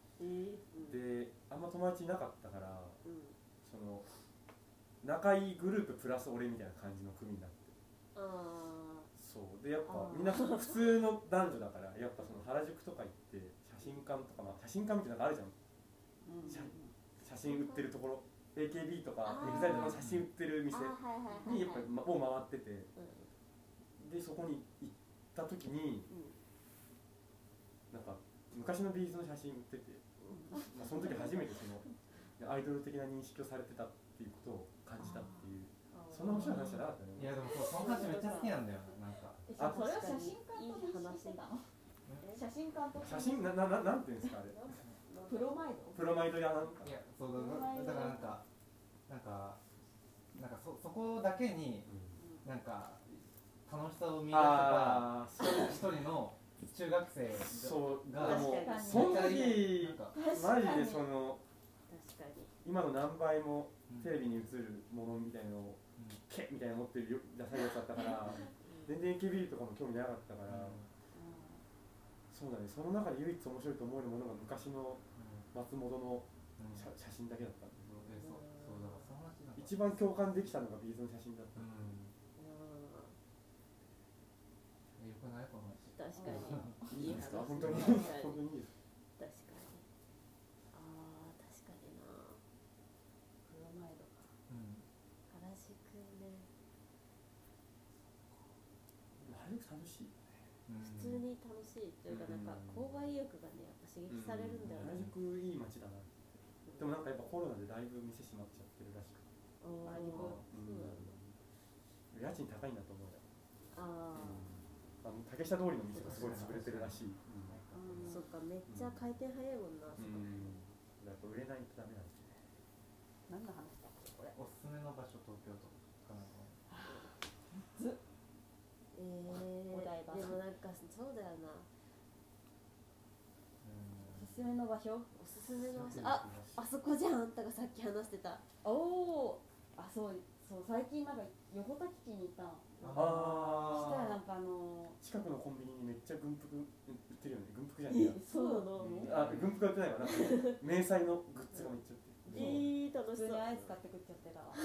であんま友達いなかったからうん。その仲いいグループプラス俺みたいな感じの組になって。ああそう。でやっぱみんな普通の男女だからやっぱその原宿とか行って写真館とか、まあ、写真館みたいなのがあるじゃん。うん。写写真売ってるところ。AKB とか EXILE の写真売ってる店にやっぱを回ってて。うん。でそこに行った時にうん。なんか昔のビーズの写真売ってて、まあ、その時初めてそのアイドル的な認識をされてたっていうことを感じたっていう。そんな面白い話じゃなかったね。いやでもそうその話めっちゃ好きなんだよなんかえあそれは写真してたの？写真館と写真ななななんていうんですかあれ？プロマイド？プロマイドやなんか。いやそうだだだからなんかなんかなんかそそこだけになんか楽しさを見出せばああそう。一人の中学生そうがでも確かに。その時マジでその確かに。今の何倍もうん。テレビに映るものみたいのをけみたいなの持ってるよダサいやつだったから全然 AKB とかも興味なかったから、そうだね。その中で唯一面白いと思えるものが昔の松本のうん。写写真だけだったんで一番共感できたのがビーズの写真だった、うん。うよくない？確かに。いいですか話。本当に。確か本当に。にいいです確かにああ確かにな。プロマイドか。うん。原宿ね原宿楽しい。うん普通に楽しいというかなんか購買意欲がねやっぱ刺激されるんだよ原ね宿いい街だなでもなんかやっぱコロナでだいぶ店閉まっちゃってるらしくて。あーあそうなんだ。家賃高いんだと思うよ、ああの竹下通りの店がすごい潰れてるらしい、うん。あそっかめっちゃ回転早いもんなうん。やっぱ売れないとダメなんですよね。何の話だっけこれおすすめの場所東京都かなんか。えー、お台場。でもなんかそうだよな。おすすめの場所？おすすめの場所。ああそこじゃん。あんたがさっき話してた。おおあそうそう最近なんか横田基地に行ったのあしたらなんかあの近くのコンビニにめっちゃ軍服売ってるよね。軍服じゃない。やそうなの？あ軍服は売ってないわ。なんか 迷彩のグッズがめっちゃ売ってる。えー、楽普しそう。通にアイス買って食っちゃってたわ。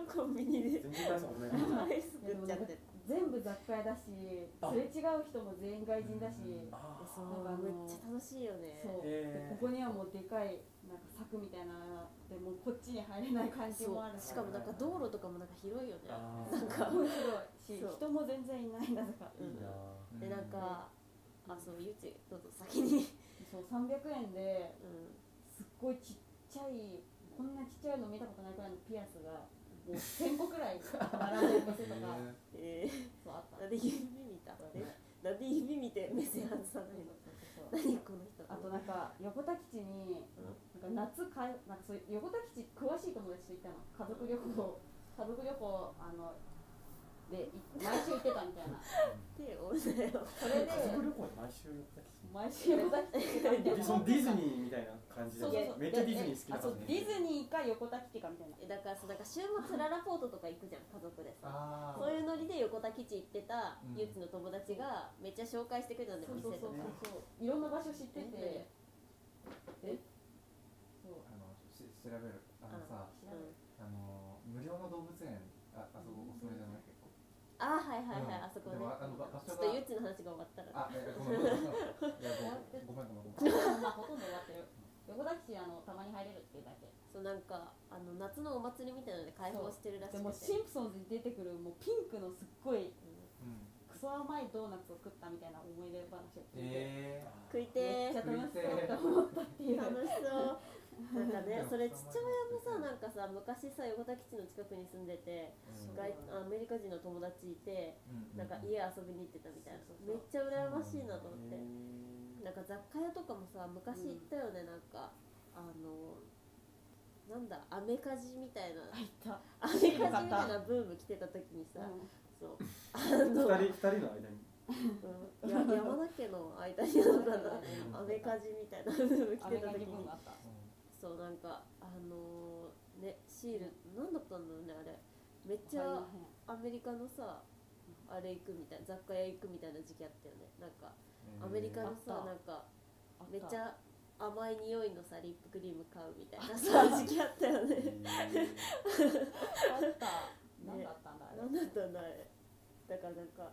コンビニで。全然大したことない。アイス食っちゃって全部雑貨屋だしすあれ違う人も全員外人だしめっちゃ楽しいよね。そう。へー。でここにはもうでかいなんか柵みたいなでもうこっちに入れない感じもあるしかもなんか道路とかもなんか広いよね。あなんか広いし人も全然いないなぜかいいな。でなんかあそうゆうちどうぞ先に。そう300円でうん。すっごいちっちゃいこんなちっちゃいの見たことないくらいのピアスがもう1000個くらい並んでる店とか。えー、そうあった。なんで指見たえなんで指見て目線外さないの？何この人。あとなんか横田基地になんか夏かいなんかそういう横田基地詳しい友達と行ったの。家族旅行。家族旅行あのでい毎週行ってたみたいな。手を押すなよ。それで家族旅行で毎週やったきし毎週横田基地行ってたそのディズニーみたいな感じで。そうそうそう。めっちゃディズニー好きなあそう感じディズニーか横田基地かみたいな。えだからさなんか週末ララポートとか行くじゃん家族でさ。あそういうノリで横田基地行ってたうん。ゆうちの友達がめっちゃ紹介してくれたんだよそうそうそう。店とか。そういろんな場所知ってて。え？そうあのし調べる。あのさうん。あの無料の動物園ああそこおすすめじゃない結構あはいはいはい、うん。あそこね。ちょっとゆうちの話が終わったら。あえごめんごめんごめん。いやごめんごめんごめん。ごめんまあほとんど終わってる。横田基地あのたまに入れるっていうだけそうなんかあの夏のお祭りみたいなので開放してるらしくて。でもシンプソンズに出てくるもうピンクのすっごいうん。クソ甘いドーナツを食ったみたいな思い出話を聞いて、え食いめってちゃ楽しそうって思ったっていう。楽しそうなんかねうん。それ父親もさなんかさ昔さ横田基地の近くに住んでてうん。外アメリカ人の友達いてーなんか家遊びに行ってたみたいな。めっちゃ羨ましいなと思って。へなんか雑貨屋とかもさ昔行ったよねなんか。あのなんだアメカジみたいな。入った。アメカジみたいなブーム来てた時にさそうあーの二人二人の間に。うん。や山田家の間になのかなアメカジみたいなブーム来てた時にそうなんかあのーねシール何だったんだろうねあれ。めっちゃアメリカのさあれ行くみたいな雑貨屋行くみたいな時期あったよね。なんかアメリカのさなんかめっちゃ甘い匂いのさリップクリーム買うみたいなさ時期あったよね。あった。何だったんだあれ。何だったんだあれ。だからなんか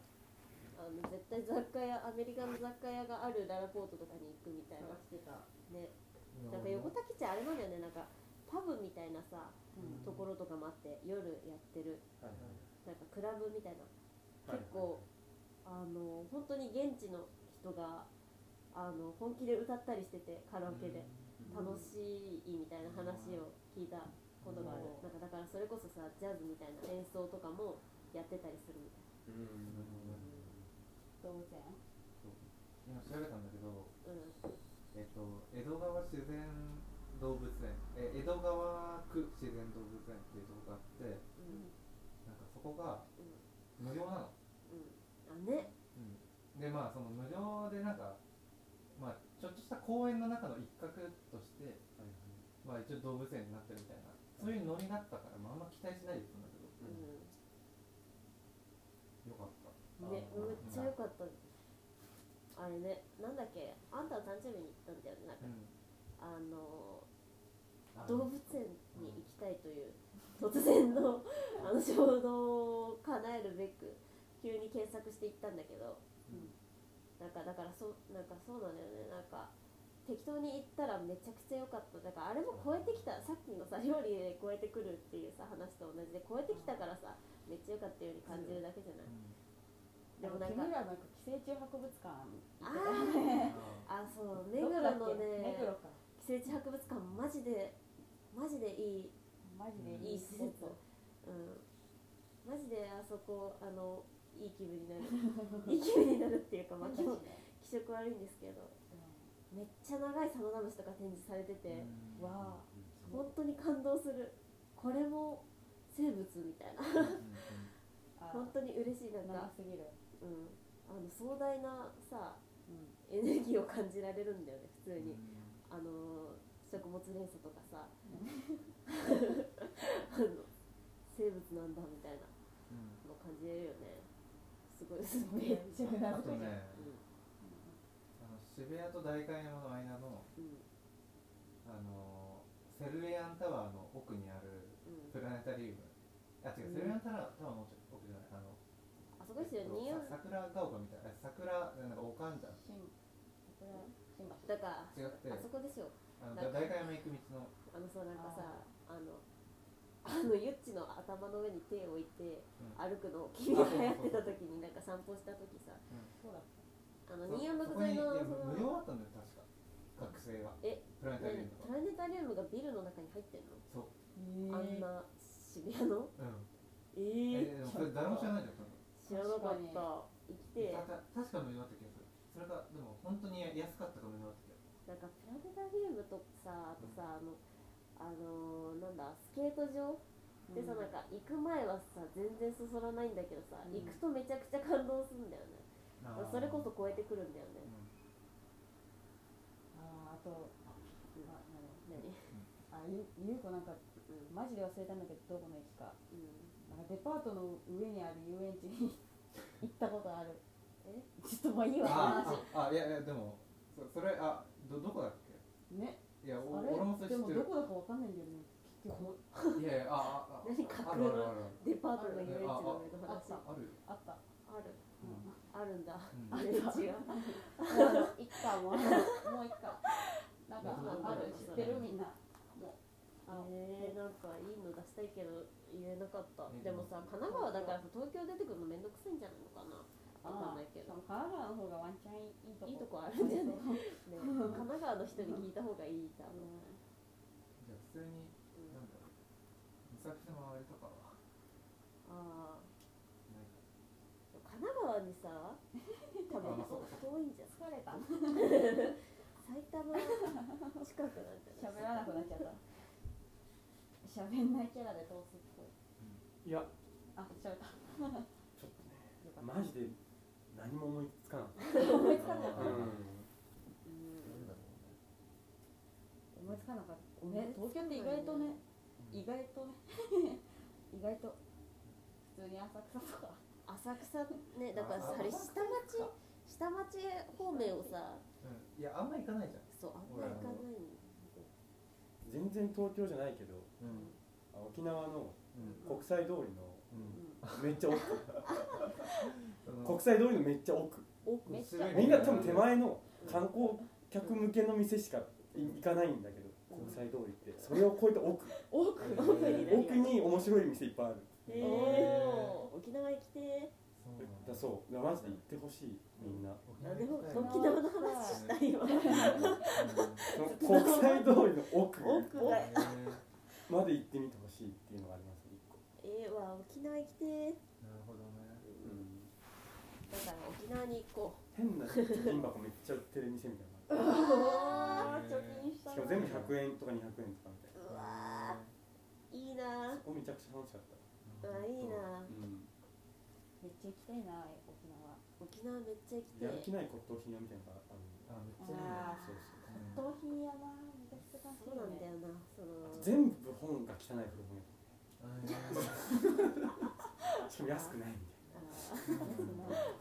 あの絶対雑貨屋アメリカの雑貨屋があるララポートとかに行くみたいな。してた。ねなん。か横田基地あれなんだよねなんかパブみたいなさうん。ところとかもあって夜やってる。はいはい。なんかクラブみたいな。はい結構あの本当に現地の人があの本気で歌ったりしててカラオケで。楽しいみたいな話を聞いたことがある。うん。なんかだからそれこそさジャズみたいな演奏とかもやってたりするみたいうん。動物園今調べたんだけどうんえっと江戸川自然動物園。え江戸川区自然動物園っていうとこがあってうんなんかそこがうん無料なの。うん。あね。でまあその無料でなんかまあちょっとした公園の中の一角としてまあ一応動物園になってるみたいなそういうノリだったから、まあ、あんま期待しないで言ったんだけどうん。よかった。ねめっちゃ良かったあれねなんだっけあんたの誕生日に行ったんだよねなんか。うん。あのあ動物園に行きたいという突然のあの衝動を叶えるべく急に検索して行ったんだけど、うん。なんかだからそうなんかそうなんだよね。なんか適当に行ったらめちゃくちゃ良かった。だからあれも超えてきた。さっきのさ料理で超えてくるっていうさ話と同じで超えてきたからさめっちゃ良かったように感じるだけじゃない、でもなん君からなんか寄生虫博物館あ行ってたよねあそう目黒のね寄生虫博物館マジでマジでいい。マジでいい。施設。うん。マジであそこあのいい気分になる。いい気分になるっていうかまあ気色悪いんですけど。めっちゃ長い佐野試しとか展示されてて、うん。わあ。本当に感動する。これも生物みたいな。うん。うん。あ本当に嬉しいなん長か、すぎる。うん、あの壮大なさうん。エネルギーを感じられるんだよね普通に、うん。あの食物連鎖とかさ。あの生物なんだみたいなうん。の感じれるよね。すごい。すごいめっちゃあとねあの渋谷と代官山の間のうん。あのセルレアンタワーの奥にあるうん。プラネタリウム。あ違う、うんセルレアンタワーのそこですよ。ニオンさ桜ヶ丘みたい。な桜なんかおかんじゃん。新桜新橋。だから違って。あそこですよ。あのなんか代官山行く道の。あのさなんかさあの あのゆっちの頭の上に手を置いてうん。歩くのを君が流行ってた時になんか散歩した時さそうだっあのそうニオンのそこにいや具材のその無料だったんだよ確か。学生がえ？プラネタリウムプラネタリウムがビルの中に入ってんの？たそう。あんな渋谷の？うん。ええでもそれ誰も知らないじゃん知らなかった。生きて。確か無料だった気がする。それかでも本当に安かったか無料だった気がなんかプラネタリウムとさあとさあのあのーなんだスケート場でさ、なんか行く前はさ全然そそらないんだけどさ、うん。行くとめちゃくちゃ感動するんだよね。それこそ超えてくるんだよね、うん。あーあとあうん。何？何あゆゆうこなんかうんマジで忘れたんだけどどこの駅か。うんデパートの上にある遊園地に行ったことある。え？ちょっともういいわ。あ話ああいやいやでもそそれあどどこだっね。けいやおあれ？俺もそれ知でもってる。どこだかわかんないんだよね。結局いやいやあああ何架空のあるデパートの遊園地の上のあ話あああるよあった。る。うん。あるんだ。うん。遊園地がもういっかもうもういっかなんかある。知ってる？みんな。あえー、なんかいいの出したいけど言えなかった。えでもさ神奈川だからさ東京出てくるのめんどくさいんじゃないのかな。わかんないけど。神奈川の方がワンチャンいいとこ。いいとこあるんじゃねね神奈川の人に聞いた方がいいじゃん、うんじゃあ普通になんだろう三崎の周りとかは。ああ神奈川にさ多分遠いんじゃん。疲れた。埼玉近くなんじゃない？喋らなくなっちゃった。喋んないキャラで通すっぽいいや。あ喋った。ちょっとねマジで何も思いつかなかった。思いつかなかった。うん。うん。思いつかなかった。ね東京って意外とね。意外とね。意外と。普通に浅草とか。浅草ねだから下町？下町方面をさ。うん。いやあんま行かないじゃん。そうあんま行かない全然東京じゃないけどうん。あ沖縄のうん国際通りのめっちゃ奥。国際通りのめっちゃ奥。みんな多分手前の観光客向けの店しか行かないんだけどうん。国際通りって。それを超えて奥。奥。奥に面白い店いっぱいある。えー、沖縄行きてだだそう。マジで行ってほしいみんな。沖沖縄の話したいわ。国際通りの奥奥まで行ってみてほしいっていうのがあります一個、えー、わ沖縄行きてー。なるほどね。うん、だから沖縄に行こ変な貯金箱めっちゃ売ってる店みたいなのうわー貯金したしかも全部100円とか200円とかみたいな。うわーいいなそこめちゃくちゃ楽しかった、うわいいなうん、めっちゃ行きたいな沖縄。沖縄めっちゃ行きてやる気ない骨董品屋みたいなのがあるあめっちゃいいねあそうそう頭皮やなめちゃくちゃそうなんだよなその全部本が汚い古本屋しかも安くない。みたい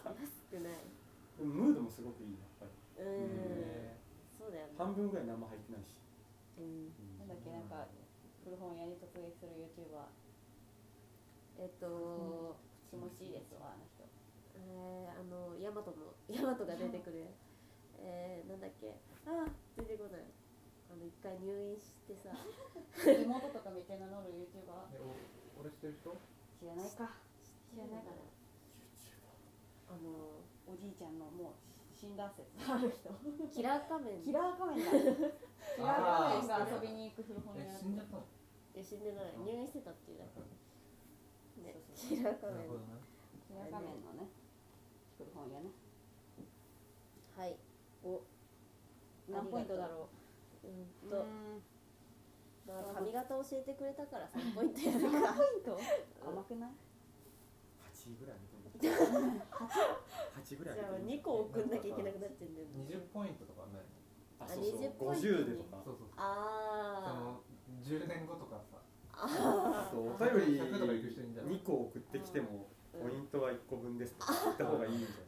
あー安くない。なでもムードもすごくいいやっぱり。うん。へそうだよな半分ぐらい何も入ってないし、うんうん。なんだっけなんか古本屋に突撃する YouTuber えっと気持ちいいですわあの人。えー、あのヤマトのヤマトが出てくる。えー、なんだっけ？あー出てこない。あの一回入院してさ。妹とかめっちゃ名乗る YouTuber えお俺知ってる人？知らないか。知らないかな。あのおじいちゃんのもう死んだ説ある人。キラー仮面。キラー仮面だ。キラー仮面が遊びに行く古本屋。え死んじゃったの？いや死んでない。入院してたっていうだけ。ね。そうそうキラー仮面。キラー仮面のね古本屋ね。はい。お何ポイントだろう？んうと、ん。まあ、髪型教えてくれたから3ポイントやる何か ポイント？甘くない？8位ぐらいあげても8ぐらいじゃああげても2個送んなきゃいけなくなっちゃうんだよね。20ポイントとかないの。あそうそう20ポイント50でとか。そうそうそあの10年後とかさ。あとお便り100とか行く人いるんじゃない？2個送ってきてもー、ポイントは1個分ですとか言った方がいいんじゃない？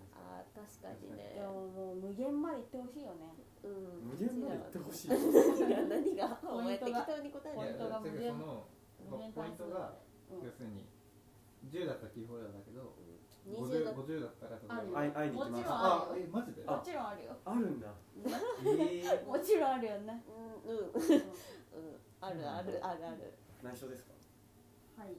確かにね。でももう無限まで行ってほしいよね。うん。無限まで行ってほしい。何が何がお前ポイントが適当に答えるポイントが無限。その無限ポイントがうん。要するに10だったらキーホルダーだけど20だ 50, 50だったらあるよ。会いに行きます。もちろんあえマジで？もちろんあるよ。あるんだ。ええ もちろんあるよね。うんうん。うん。あるあるあるある。内緒ですか？はい。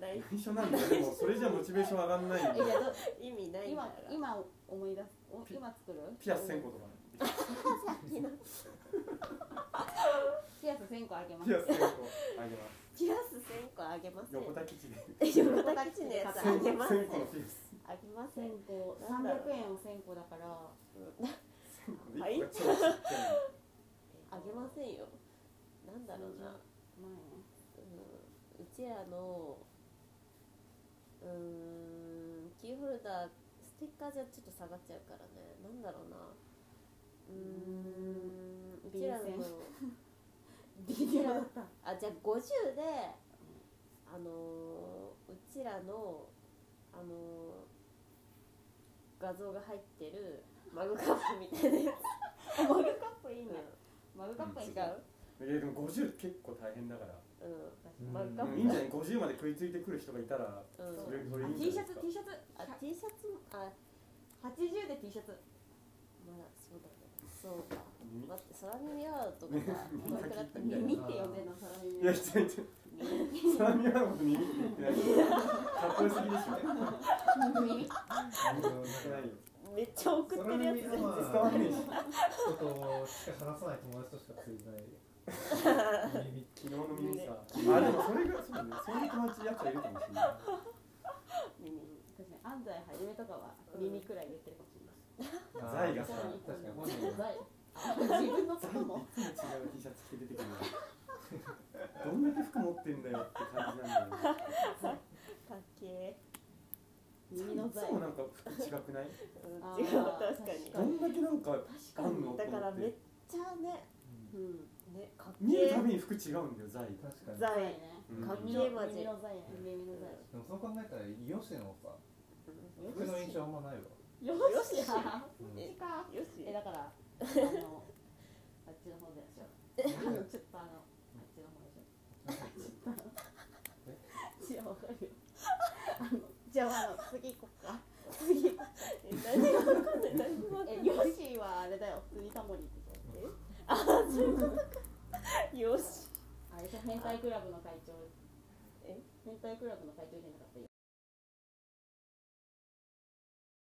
ない内緒なんだよ。でもそれじゃモチベーション上がんないんでえじゃあど意味ない今から。今思い出すお今作る？ピアス1000個とかピアス1000個あげます。ピアス1000個あげます。ピアス1000個あげません横田基地で。横田基地のやつあげません1000個のピアス。あげません1000個。なんだろう300円を1000個だから。1000個ではい1個が超ちっちゃい あげませんよ。なんだろうな、うん、うちらのうーんキーホルダーステッカーじゃちょっと下がっちゃうからね。なんだろうな。うーんうちらのあじゃあ50であのーうちらのあのー画像が入ってるマグカップみたいなや マグカップいいつ、ね。マグカップに違う、いやでも50結構大変だから。うん、うん。マグカップでもいいんじゃない？50まで食いついてくる人がいたらうん。それそれいいん T シャツじゃないですか？T シャツあ T シャツもあ80で T シャツ。まだそうだね。そうか。耳待って空耳アウトとか耳これったっけ耳耳って呼んでんの空耳いや、違う違う。サラミアのこと耳 って言ってない。かっこよすぎでしょ。耳耳ないよ。めっちゃ送ってるやつ全然。まあ伝わんねえし。人としか話さない友達としか通じない。耳昨日の耳さ。あ、でもそれが、そうね。そういう友達やつはいるかもしれない。耳確かに安西はじめとかは耳くらい言ってるかもしれないザイがさ確かに本人ザイあ自分のこともいつも違う T シャツ着て出てくるの。どんだけ服持ってんだよって感じなんだよね。かっけ耳のいつもなんか服違くない。あー違う確かにどんだけなんかあんのだからめっ。ちゃねうんうんね見るたーびに服違うんだよ、ザイ。確かに。ザイザイねうん。かっけ耳のーマジ耳のザイね。耳のザイでもそう考えたらヨシのさうん服の印象あんまないわ。よよしよしえだから あのあっちの方でしょ。ちょっとあのあっちの方でしょ。わかるよじゃああの次行こっか。次。え何がわかんない。何もわかんない。えヨッシーはあれだよ。普通にタモリってあそういうことか。よし。あれじゃ変態クラブの会長。え？変態クラブの会長じゃなかった